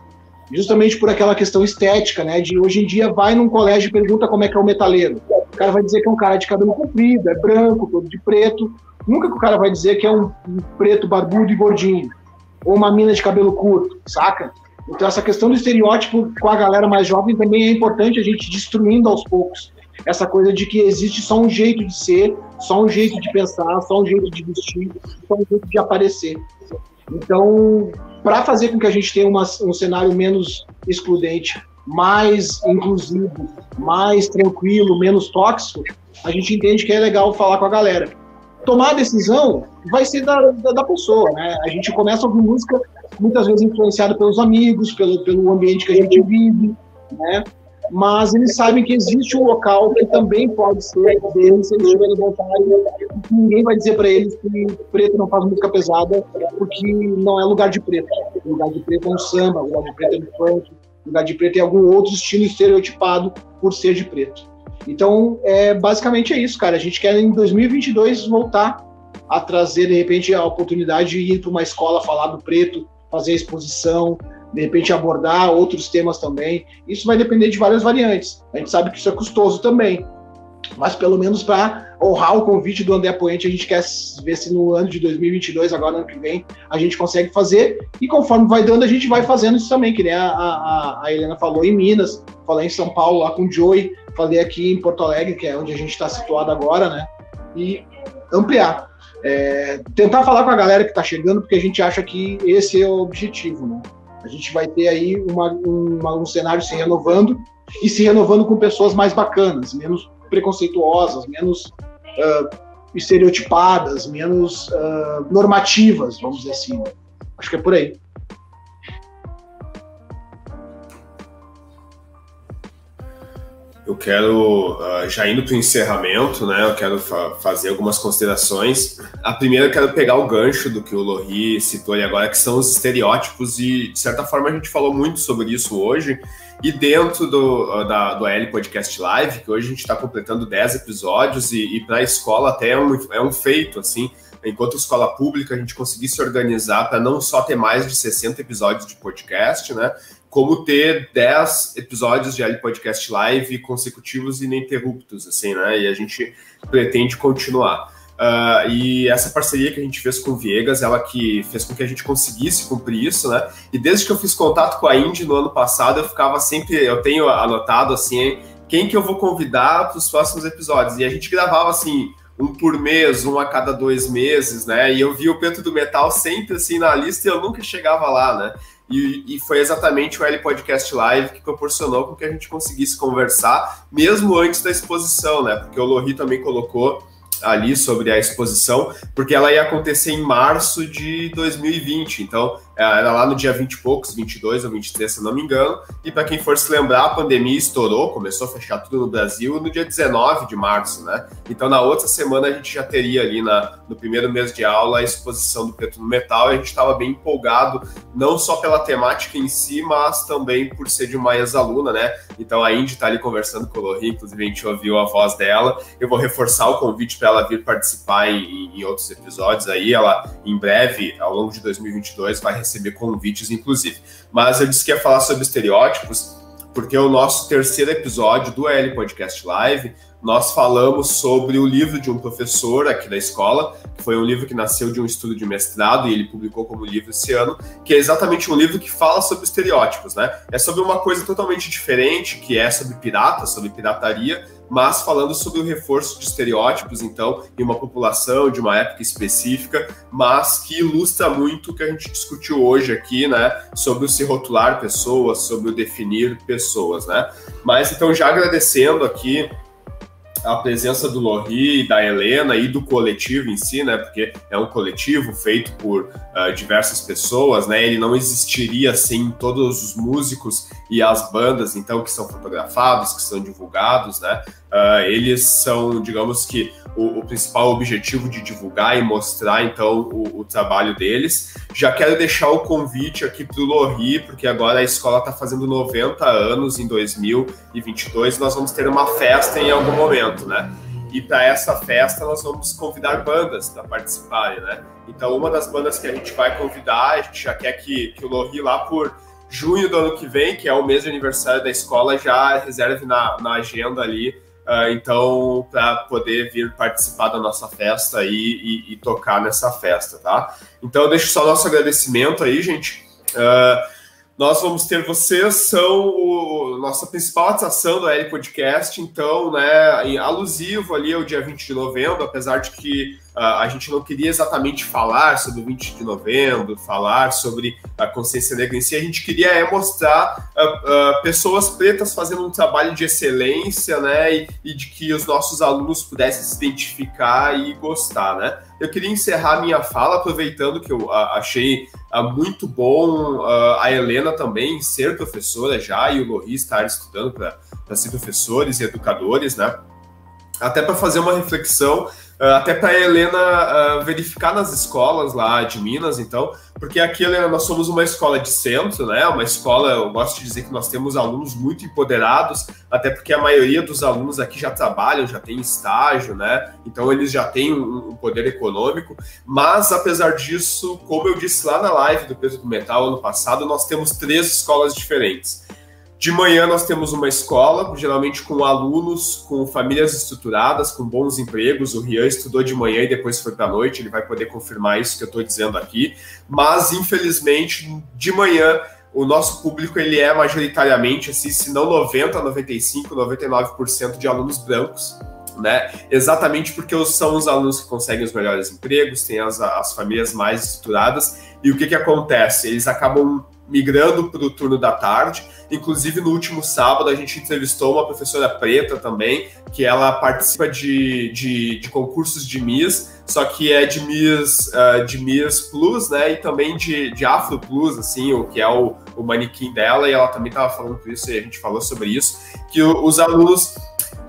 [SPEAKER 5] Justamente por aquela questão estética, né? De hoje em dia vai num colégio e pergunta como é que é o metaleiro. O cara vai dizer que é um cara de cabelo comprido, é branco, todo de preto. Nunca que o cara vai dizer que é um, um preto barbudo e gordinho ou uma mina de cabelo curto, saca? Então essa questão do estereótipo com a galera mais jovem também é importante a gente destruindo aos poucos essa coisa de que existe só um jeito de ser, só um jeito de pensar, só um jeito de vestir, só um jeito de aparecer. Então, para fazer com que a gente tenha uma, um cenário menos excludente, mais inclusivo, mais tranquilo, menos tóxico, a gente entende que é legal falar com a galera tomar a decisão vai ser da, da, da, pessoa, né? A gente começa a ouvir música muitas vezes influenciado pelos amigos, pelo, pelo ambiente que a gente vive, né? Mas eles sabem que existe um local que também pode ser deles, se eles tiverem vontade. Ninguém vai dizer para eles que preto não faz música pesada, porque não é lugar de preto. Lugar de preto é um samba, lugar de preto é um funk, lugar de preto é algum outro estilo estereotipado por ser de preto. Então, é, basicamente é isso, cara. A gente quer em 2022 voltar a trazer, de repente, a oportunidade de ir para uma escola falar do preto, fazer exposição, de repente abordar outros temas também. Isso vai depender de várias variantes. A gente sabe que isso é custoso também. Mas pelo menos para honrar o convite do André Poente, a gente quer ver se no ano de 2022, agora ano que vem, a gente consegue fazer. E conforme vai dando, a gente vai fazendo isso também, que nem a, a, a Helena falou em Minas, falei em São Paulo lá com o Joey, falei aqui em Porto Alegre, que é onde a gente está situado agora, né? E ampliar. É, tentar falar com a galera que está chegando, porque a gente acha que esse é o objetivo, né? A gente vai ter aí uma, uma, um cenário se renovando e se renovando com pessoas mais bacanas, menos preconceituosas, menos uh, estereotipadas, menos uh, normativas, vamos dizer assim. Acho que é por aí.
[SPEAKER 1] Eu quero, uh, já indo para o encerramento, né, eu quero fa fazer algumas considerações. A primeira, eu quero pegar o gancho do que o Lohri citou ali agora, que são os estereótipos, e de certa forma a gente falou muito sobre isso hoje. E dentro do, uh, da, do L Podcast Live, que hoje a gente está completando 10 episódios, e, e para a escola até é um, é um feito, assim, enquanto escola pública, a gente conseguir se organizar para não só ter mais de 60 episódios de podcast, né? Como ter 10 episódios de L Podcast Live consecutivos e ininterruptos, assim, né? E a gente pretende continuar. Uh, e essa parceria que a gente fez com o Viegas, ela que fez com que a gente conseguisse cumprir isso, né? E desde que eu fiz contato com a Indy no ano passado, eu ficava sempre, eu tenho anotado assim, quem que eu vou convidar para os próximos episódios. E a gente gravava assim, um por mês, um a cada dois meses, né? E eu via o Pedro do Metal sempre assim na lista e eu nunca chegava lá, né? E, e, foi exatamente o L Podcast Live que proporcionou com que a gente conseguisse conversar, mesmo antes da exposição, né? Porque o Lohri também colocou ali sobre a exposição, porque ela ia acontecer em março de 2020. Então, era lá no dia 20 e poucos, 22 ou 23, se não me engano. E para quem for se lembrar, a pandemia estourou, começou a fechar tudo no Brasil no dia 19 de março, né? Então, na outra semana, a gente já teria ali na, no primeiro mês de aula a exposição do Preto no Metal e a gente estava bem empolgado, não só pela temática em si, mas também por ser de uma ex-aluna, né? Então, a Indy está ali conversando com o Lohri, inclusive a gente ouviu a voz dela. Eu vou reforçar o convite para ela vir participar em, em outros episódios aí. Ela, em breve, ao longo de 2022, vai receber convites, inclusive. Mas eu disse que ia falar sobre estereótipos, porque o nosso terceiro episódio do L Podcast Live nós falamos sobre o livro de um professor aqui da escola, que foi um livro que nasceu de um estudo de mestrado e ele publicou como livro esse ano, que é exatamente um livro que fala sobre estereótipos, né? É sobre uma coisa totalmente diferente, que é sobre pirata, sobre pirataria, mas falando sobre o reforço de estereótipos, então, em uma população de uma época específica, mas que ilustra muito o que a gente discutiu hoje aqui, né? Sobre o se rotular pessoas, sobre o definir pessoas, né? Mas então, já agradecendo aqui a presença do Lohri, da Helena e do coletivo em si, né? Porque é um coletivo feito por uh, diversas pessoas, né? Ele não existiria sem todos os músicos e as bandas, então, que são fotografados, que são divulgados, né? Uh, eles são, digamos que, o, o, principal objetivo de divulgar e mostrar, então, o, o trabalho deles. Já quero deixar o convite aqui para o Lohri, porque agora a escola está fazendo 90 anos em 2022, nós vamos ter uma festa em algum momento, né? E para essa festa nós vamos convidar bandas para participarem, né? Então, uma das bandas que a gente vai convidar, a gente já quer que, que o Lohri lá por junho do ano que vem, que é o mês de aniversário da escola, já reserve na, na agenda ali Uh, então, para poder vir participar da nossa festa e, e, e, tocar nessa festa, tá? Então, deixo só nosso agradecimento aí, gente. Uh, nós vamos ter vocês, são o, nossa principal atração do L Podcast, então, né, alusivo ali ao dia 20 de novembro, apesar de que uh, a gente não queria exatamente falar sobre o 20 de novembro, falar sobre a consciência negra em si, a gente queria é mostrar uh, uh, pessoas pretas fazendo um trabalho de excelência, né, e, e de que os nossos alunos pudessem se identificar e gostar, né. Eu queria encerrar minha fala aproveitando que eu achei muito bom a Helena também ser professora já e o Lohri estar estudando para ser professores e educadores, né? Até para fazer uma reflexão Uh, até para a Helena uh, verificar nas escolas lá de Minas, então, porque aqui, Helena, nós somos uma escola de centro, né? Uma escola, eu gosto de dizer que nós temos alunos muito empoderados, até porque a maioria dos alunos aqui já trabalham, já tem estágio, né? Então eles já têm um, um poder econômico, mas apesar disso, como eu disse lá na live do Peso do Metal ano passado, nós temos três escolas diferentes. De manhã nós temos uma escola, geralmente com alunos, com famílias estruturadas, com bons empregos. O Rian estudou de manhã e depois foi para a noite, ele vai poder confirmar isso que eu estou dizendo aqui. Mas, infelizmente, de manhã o nosso público ele é majoritariamente, assim, se não 90, 95, 99% de alunos brancos. Né? Exatamente porque são os alunos que conseguem os melhores empregos, têm as, as famílias mais estruturadas, e o que, que acontece? Eles acabam migrando para o turno da tarde. Inclusive, no último sábado, a gente entrevistou uma professora preta também, que ela participa de, de, de concursos de Miss, só que é de Miss, uh, de Miss Plus, né? E também de, de Afro Plus, assim, o que é o, o manequim dela, e ela também estava falando isso, e a gente falou sobre isso, que os alunos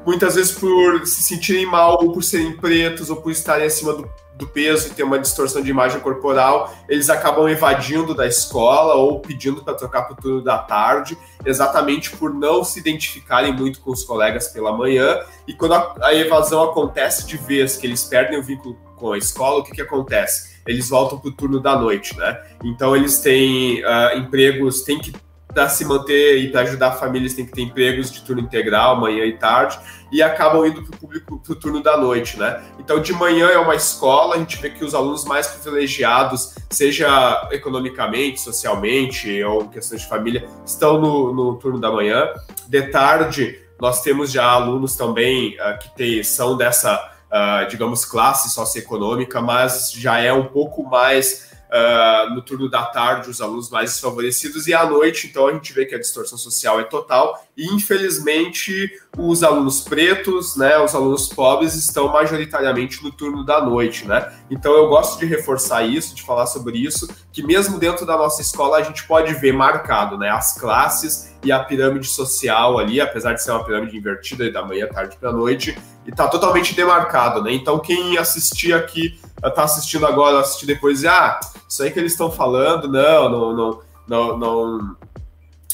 [SPEAKER 1] muitas vezes por se sentirem mal ou por serem pretos ou por estarem acima do do peso e ter uma distorção de imagem corporal, eles acabam evadindo da escola ou pedindo para trocar para o turno da tarde, exatamente por não se identificarem muito com os colegas pela manhã. E quando a, a evasão acontece de vez, que eles perdem o vínculo com a escola, o que, que acontece? Eles voltam para o turno da noite, né? Então eles têm uh, empregos, têm que para se manter e para ajudar famílias tem que ter empregos de turno integral, manhã e tarde, e acabam indo para o público para o turno da noite, né? Então, de manhã é uma escola, a gente vê que os alunos mais privilegiados, seja economicamente, socialmente ou em questão de família, estão no, no turno da manhã. De tarde, nós temos já alunos também uh, que tem, são dessa, uh, digamos, classe socioeconômica, mas já é um pouco mais uh, no turno da tarde os alunos mais desfavorecidos e à noite, então a gente vê que a distorção social é total e infelizmente os alunos pretos, né, os alunos pobres estão majoritariamente no turno da noite, né? Então eu gosto de reforçar isso, de falar sobre isso, que mesmo dentro da nossa escola a gente pode ver marcado, né, as classes e a pirâmide social ali, apesar de ser uma pirâmide invertida da manhã, tarde para noite, e tá totalmente demarcado, né? Então quem assistir aqui tá assistindo agora, assistir depois, ah, isso aí que eles estão falando, não, não, não, não, não,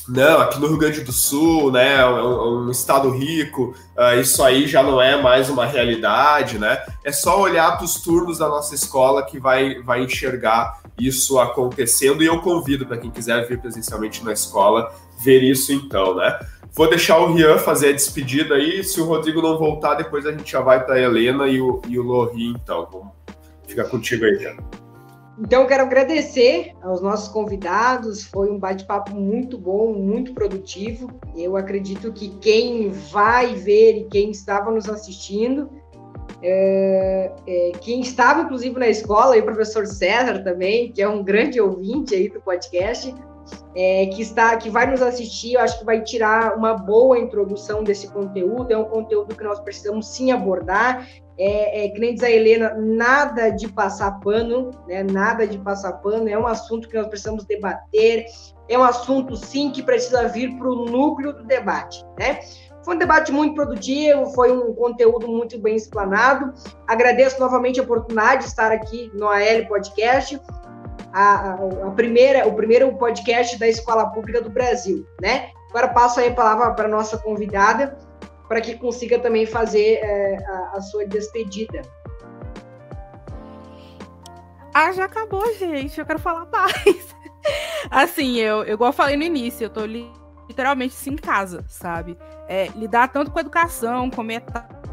[SPEAKER 1] não, aqui no Rio Grande do Sul, né, é um, é um estado rico, uh, isso aí já não é mais uma realidade, né? É só olhar para os turnos da nossa escola que vai, vai enxergar isso acontecendo e eu convido para quem quiser vir presencialmente na escola ver isso então, né? Vou deixar o Rian fazer a despedida aí. Se o Rodrigo não voltar, depois a gente já vai para a Helena e o, e o Lori, então. Vamos ficar contigo aí, Rian.
[SPEAKER 3] Então, quero agradecer aos nossos convidados. Foi um bate-papo muito bom, muito produtivo. Eu acredito que quem vai ver e quem estava nos assistindo, é, é, quem estava inclusive na escola, e o professor César também, que é um grande ouvinte aí do podcast, é, que está, que vai nos assistir, eu acho que vai tirar uma boa introdução desse conteúdo. É um conteúdo que nós precisamos sim abordar é, é, que nem diz a Helena, nada de passar pano, né? Nada de passar pano, é um assunto que nós precisamos debater, é um assunto sim que precisa vir para o núcleo do debate, né? Foi um debate muito produtivo, foi um conteúdo muito bem explanado. Agradeço novamente a oportunidade de estar aqui no AL Podcast, a, a, a primeira, o primeiro podcast da Escola Pública do Brasil, né? Agora passo aí a palavra para a nossa convidada, para que consiga também fazer é, a, a, sua despedida.
[SPEAKER 4] Ah, já acabou, gente. Eu quero falar mais. <laughs> assim, eu, eu, igual eu falei no início, eu tô literalmente assim, em casa, sabe? É, lidar tanto com a educação, como é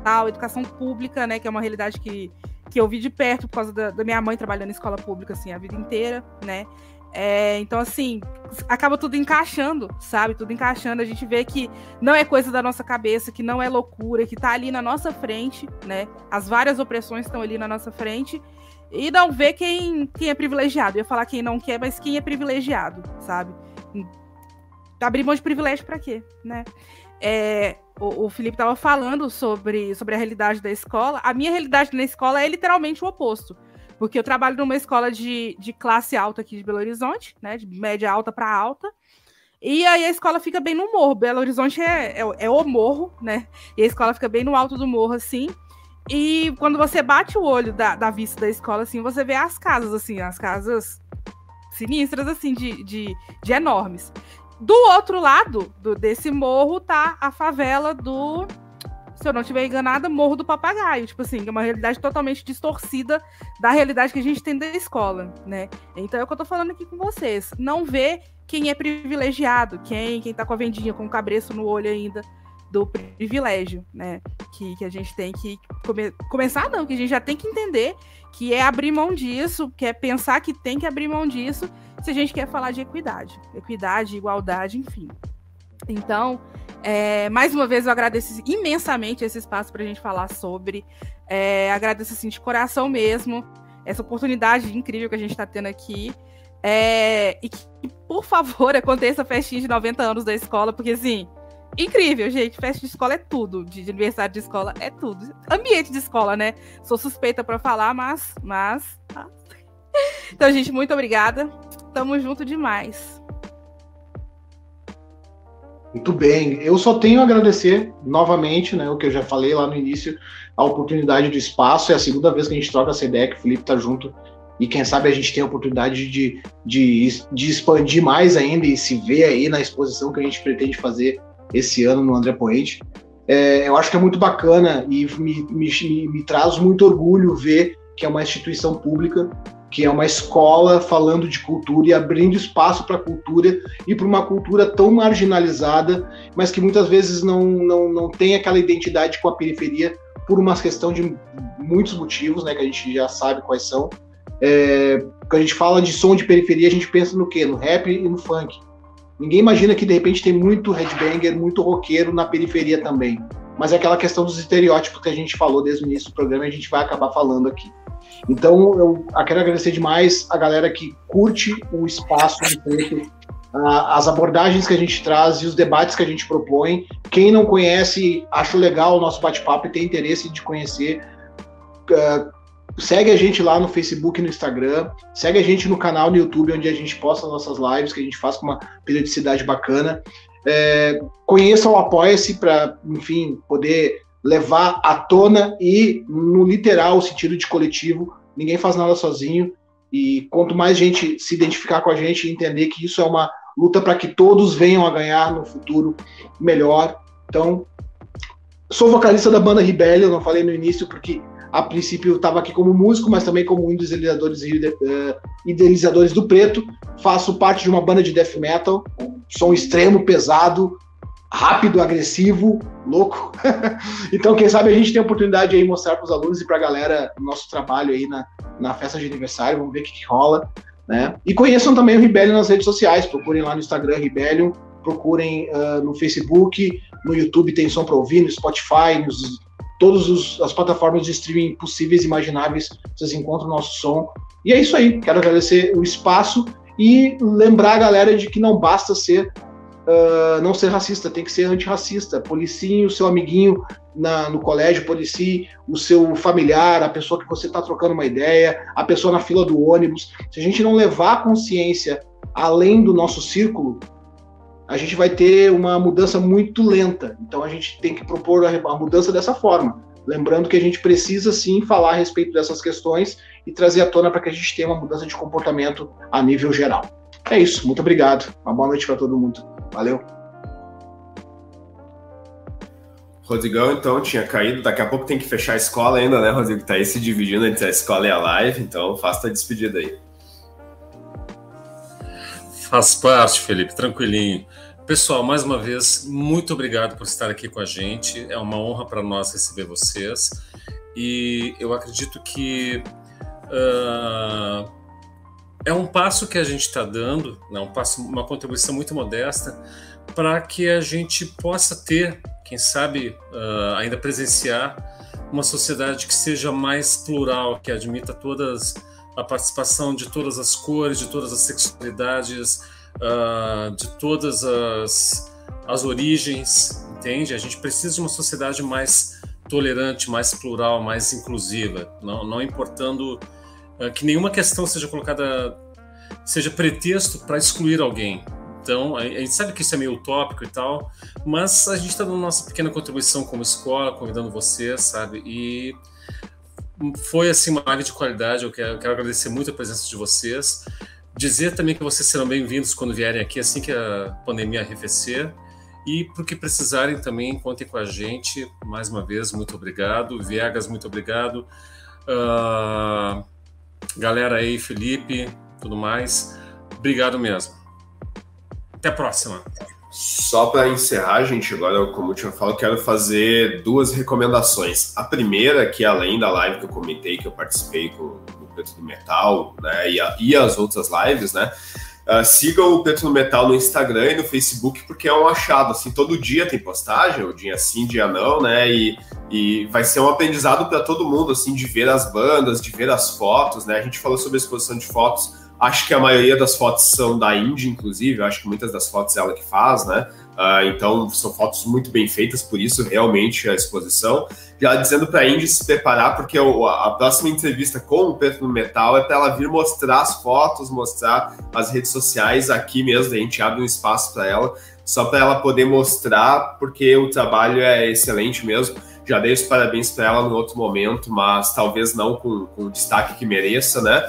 [SPEAKER 4] tal, educação pública, né? Que é uma realidade que, que eu vi de perto por causa da, da minha mãe trabalhando em escola pública, assim, a vida inteira, né? É, então, assim, acaba tudo encaixando, sabe? Tudo encaixando. A gente vê que não é coisa da nossa cabeça, que não é loucura, que tá ali na nossa frente, né? As várias opressões estão ali na nossa frente. E não vê quem, quem é privilegiado. Eu ia falar quem não quer, mas quem é privilegiado, sabe? Abrir mão de privilégio para quê, né? É, o, o Felipe estava falando sobre, sobre a realidade da escola. A minha realidade na escola é literalmente o oposto. Porque eu trabalho numa escola de, de classe alta aqui de Belo Horizonte, né? De média alta para alta. E aí a escola fica bem no morro. Belo Horizonte é, é, é, o morro, né? E a escola fica bem no alto do morro, assim. E quando você bate o olho da, da vista da escola, assim, você vê as casas, assim, as casas sinistras, assim, de, de, de enormes. Do outro lado do, desse morro tá a favela do se eu não estiver enganada, Morro do Papagaio. Tipo assim, é uma realidade totalmente distorcida da realidade que a gente tem da escola, né? Então é o que eu tô falando aqui com vocês. Não vê quem é privilegiado, quem, quem tá com a vendinha, com o cabreço no olho ainda do privilégio, né? Que, que a gente tem que come começar, não, que a gente já tem que entender que é abrir mão disso, que é pensar que tem que abrir mão disso se a gente quer falar de equidade. Equidade, igualdade, enfim. Então, é, mais uma vez, eu agradeço imensamente esse espaço para a gente falar sobre. É, agradeço assim, de coração mesmo essa oportunidade incrível que a gente está tendo aqui. É, e que, por favor, <laughs> aconteça a festinha de 90 anos da escola, porque assim, incrível, gente. Festa de escola é tudo. De aniversário de escola é tudo. Ambiente de escola, né? Sou suspeita para falar, mas. mas tá. <laughs> Então, gente, muito obrigada. Tamo junto demais.
[SPEAKER 5] Muito bem. Eu só tenho a agradecer novamente, né, o que eu já falei lá no início, a oportunidade do espaço. É a segunda vez que a gente troca essa ideia, que o Felipe está junto. E quem sabe a gente tem a oportunidade de, de, de expandir mais ainda e se ver aí na exposição que a gente pretende fazer esse ano no André Poente. É, eu acho que é muito bacana e me, me, me traz muito orgulho ver que é uma instituição pública que é uma escola falando de cultura e abrindo espaço para a cultura e para uma cultura tão marginalizada, mas que muitas vezes não, não, não tem aquela identidade com a periferia por uma questão de muitos motivos, né, que a gente já sabe quais são. É, quando a gente fala de som de periferia, a gente pensa no quê? No rap e no funk. Ninguém imagina que de repente tem muito headbanger, muito roqueiro na periferia também. Mas é aquela questão dos estereótipos que a gente falou desde o início do programa e a gente vai acabar falando aqui. Então, eu quero agradecer demais a galera que curte o espaço do preto, as abordagens que a gente traz e os debates que a gente propõe. Quem não conhece, acho legal o nosso bate-papo e tem interesse de conhecer, uh, segue a gente lá no Facebook e no Instagram, segue a gente no canal no YouTube, onde a gente posta nossas lives, que a gente faz com uma periodicidade bacana. É, conheçam o Apoia-se para, enfim, poder levar à tona e, no literal sentido de coletivo, ninguém faz nada sozinho. E quanto mais gente se identificar com a gente e entender que isso é uma luta para que todos venham a ganhar no futuro melhor. Então, sou vocalista da banda Rebellion, não falei no início porque a princípio estava aqui como músico, mas também como um dos idealizadores, uh, idealizadores do Preto. Faço parte de uma banda de death metal, som extremo, pesado, rápido, agressivo, louco. <laughs> então, quem sabe a gente tem a oportunidade aí de mostrar para os alunos e para a galera o nosso trabalho aí na, na festa de aniversário, vamos ver o que, que rola. Né? E conheçam também o Rebellion nas redes sociais, procurem lá no Instagram Rebellion, procurem uh, no Facebook, no YouTube tem som para ouvir, no Spotify, nos, todas as plataformas de streaming possíveis e imagináveis, vocês encontram o nosso som. E é isso aí, quero agradecer o espaço e lembrar a galera de que não basta ser uh, não ser racista, tem que ser antirracista. Policie o seu amiguinho na, no colégio, policie o seu familiar, a pessoa que você está trocando uma ideia, a pessoa na fila do ônibus. Se a gente não levar a consciência além do nosso círculo, a gente vai ter uma mudança muito lenta. Então a gente tem que propor a mudança dessa forma. Lembrando que a gente precisa sim falar a respeito dessas questões e trazer à tona para que a gente tenha uma mudança de comportamento a nível geral. É isso, muito obrigado. Uma boa noite para todo mundo. Valeu.
[SPEAKER 1] Rodrigão, então, tinha caído. Daqui a pouco tem que fechar a escola ainda, né, Rodrigo? Tá aí se dividindo entre a escola e a live, então faça a despedida aí.
[SPEAKER 2] Faz parte, Felipe, tranquilinho. Pessoal, mais uma vez, muito obrigado por estar aqui com a gente. É uma honra para nós receber vocês. E eu acredito que uh, é um passo que a gente está dando, né, um passo, uma contribuição muito modesta para que a gente possa ter, quem sabe, uh, ainda presenciar uma sociedade que seja mais plural, que admita todas a participação de todas as cores, de todas as sexualidades, uh, de todas as, as origens, entende? A gente precisa de uma sociedade mais tolerante, mais plural, mais inclusiva, não, não importando que nenhuma questão seja colocada, seja pretexto para excluir alguém. Então, a, gente sabe que isso é meio utópico e tal, mas a gente está dando nossa pequena contribuição como escola, convidando você, sabe? E foi assim uma live de qualidade. Eu quero, quero, agradecer muito a presença de vocês. Dizer também que vocês serão bem-vindos quando vierem aqui assim que a pandemia arrefecer. E para que precisarem também, contem com a gente. Mais uma vez, muito obrigado. Viegas, muito obrigado. Uh, galera aí, Felipe, tudo mais. Obrigado mesmo. Até a próxima.
[SPEAKER 1] Só para encerrar, gente, agora, como eu tinha falado, quero fazer duas recomendações. A primeira, que além da live que eu comentei, que eu participei com o Preto do Metal, né, e, a, e as outras lives, né, Uh, sigam o Preto Metal no Instagram e no Facebook, porque é um achado, assim, todo dia tem postagem, o dia sim, dia não, né, e, e vai ser um aprendizado para todo mundo, assim, de ver as bandas, de ver as fotos, né, a gente falou sobre a exposição de fotos, acho que a maioria das fotos são da Indy, inclusive, acho que muitas das fotos é ela que faz, né, Uh, então, são fotos muito bem feitas, por isso, realmente, a exposição. Já dizendo para a Indy se preparar, porque o, a próxima entrevista com o no Metal é para ela vir mostrar as fotos, mostrar as redes sociais aqui mesmo. A gente abre um espaço para ela, só para ela poder mostrar, porque o trabalho é excelente mesmo. Já dei os parabéns para ela no outro momento, mas talvez não com, com o destaque que mereça, né?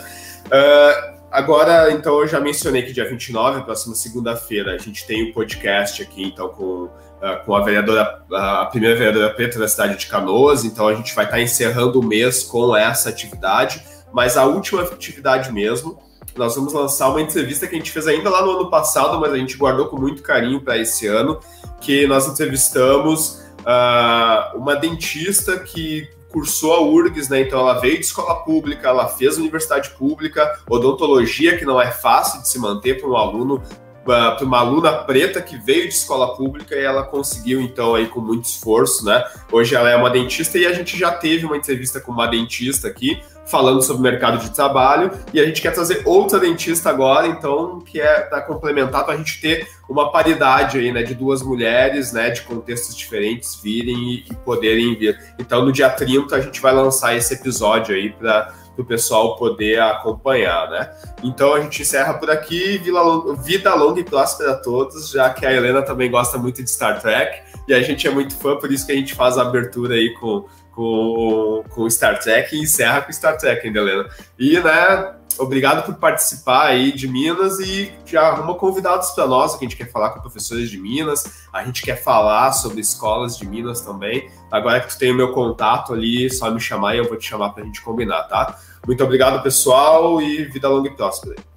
[SPEAKER 1] Uh, Agora, então, eu já mencionei que dia 29, próxima segunda-feira, a gente tem o um podcast aqui, então, com, uh, com a vereadora, a primeira vereadora preta da cidade de Canoas. Então, a gente vai estar encerrando o mês com essa atividade, mas a última atividade mesmo, nós vamos lançar uma entrevista que a gente fez ainda lá no ano passado, mas a gente guardou com muito carinho para esse ano, que nós entrevistamos uh, uma dentista que cursou a URGS, né? Então ela veio de escola pública, ela fez universidade pública, odontologia, que não é fácil de se manter para um aluno, para uma aluna preta que veio de escola pública e ela conseguiu, então, aí com muito esforço, né? Hoje ela é uma dentista e a gente já teve uma entrevista com uma dentista aqui, falando sobre o mercado de trabalho e a gente quer trazer outra dentista agora, então, que é para complementar, para a gente ter uma paridade aí, né, de duas mulheres, né, de contextos diferentes virem e, e poderem vir. Então, no dia 30 a gente vai lançar esse episódio aí para o pessoal poder acompanhar, né? Então a gente encerra por aqui. Vida longa e próspera a todos, já que a Helena também gosta muito de Star Trek e a gente é muito fã, por isso que a gente faz a abertura aí com com, com Star Trek e encerra com Star Trek, ainda, Helena. E, né, obrigado por participar aí de Minas e já arruma convidados para nós, que a gente quer falar com professores de Minas, a gente quer falar sobre escolas de Minas também. Agora que tu tem o meu contato ali, só me chamar e eu vou te chamar para a gente combinar, tá? Muito obrigado, pessoal, e vida longa e próspera.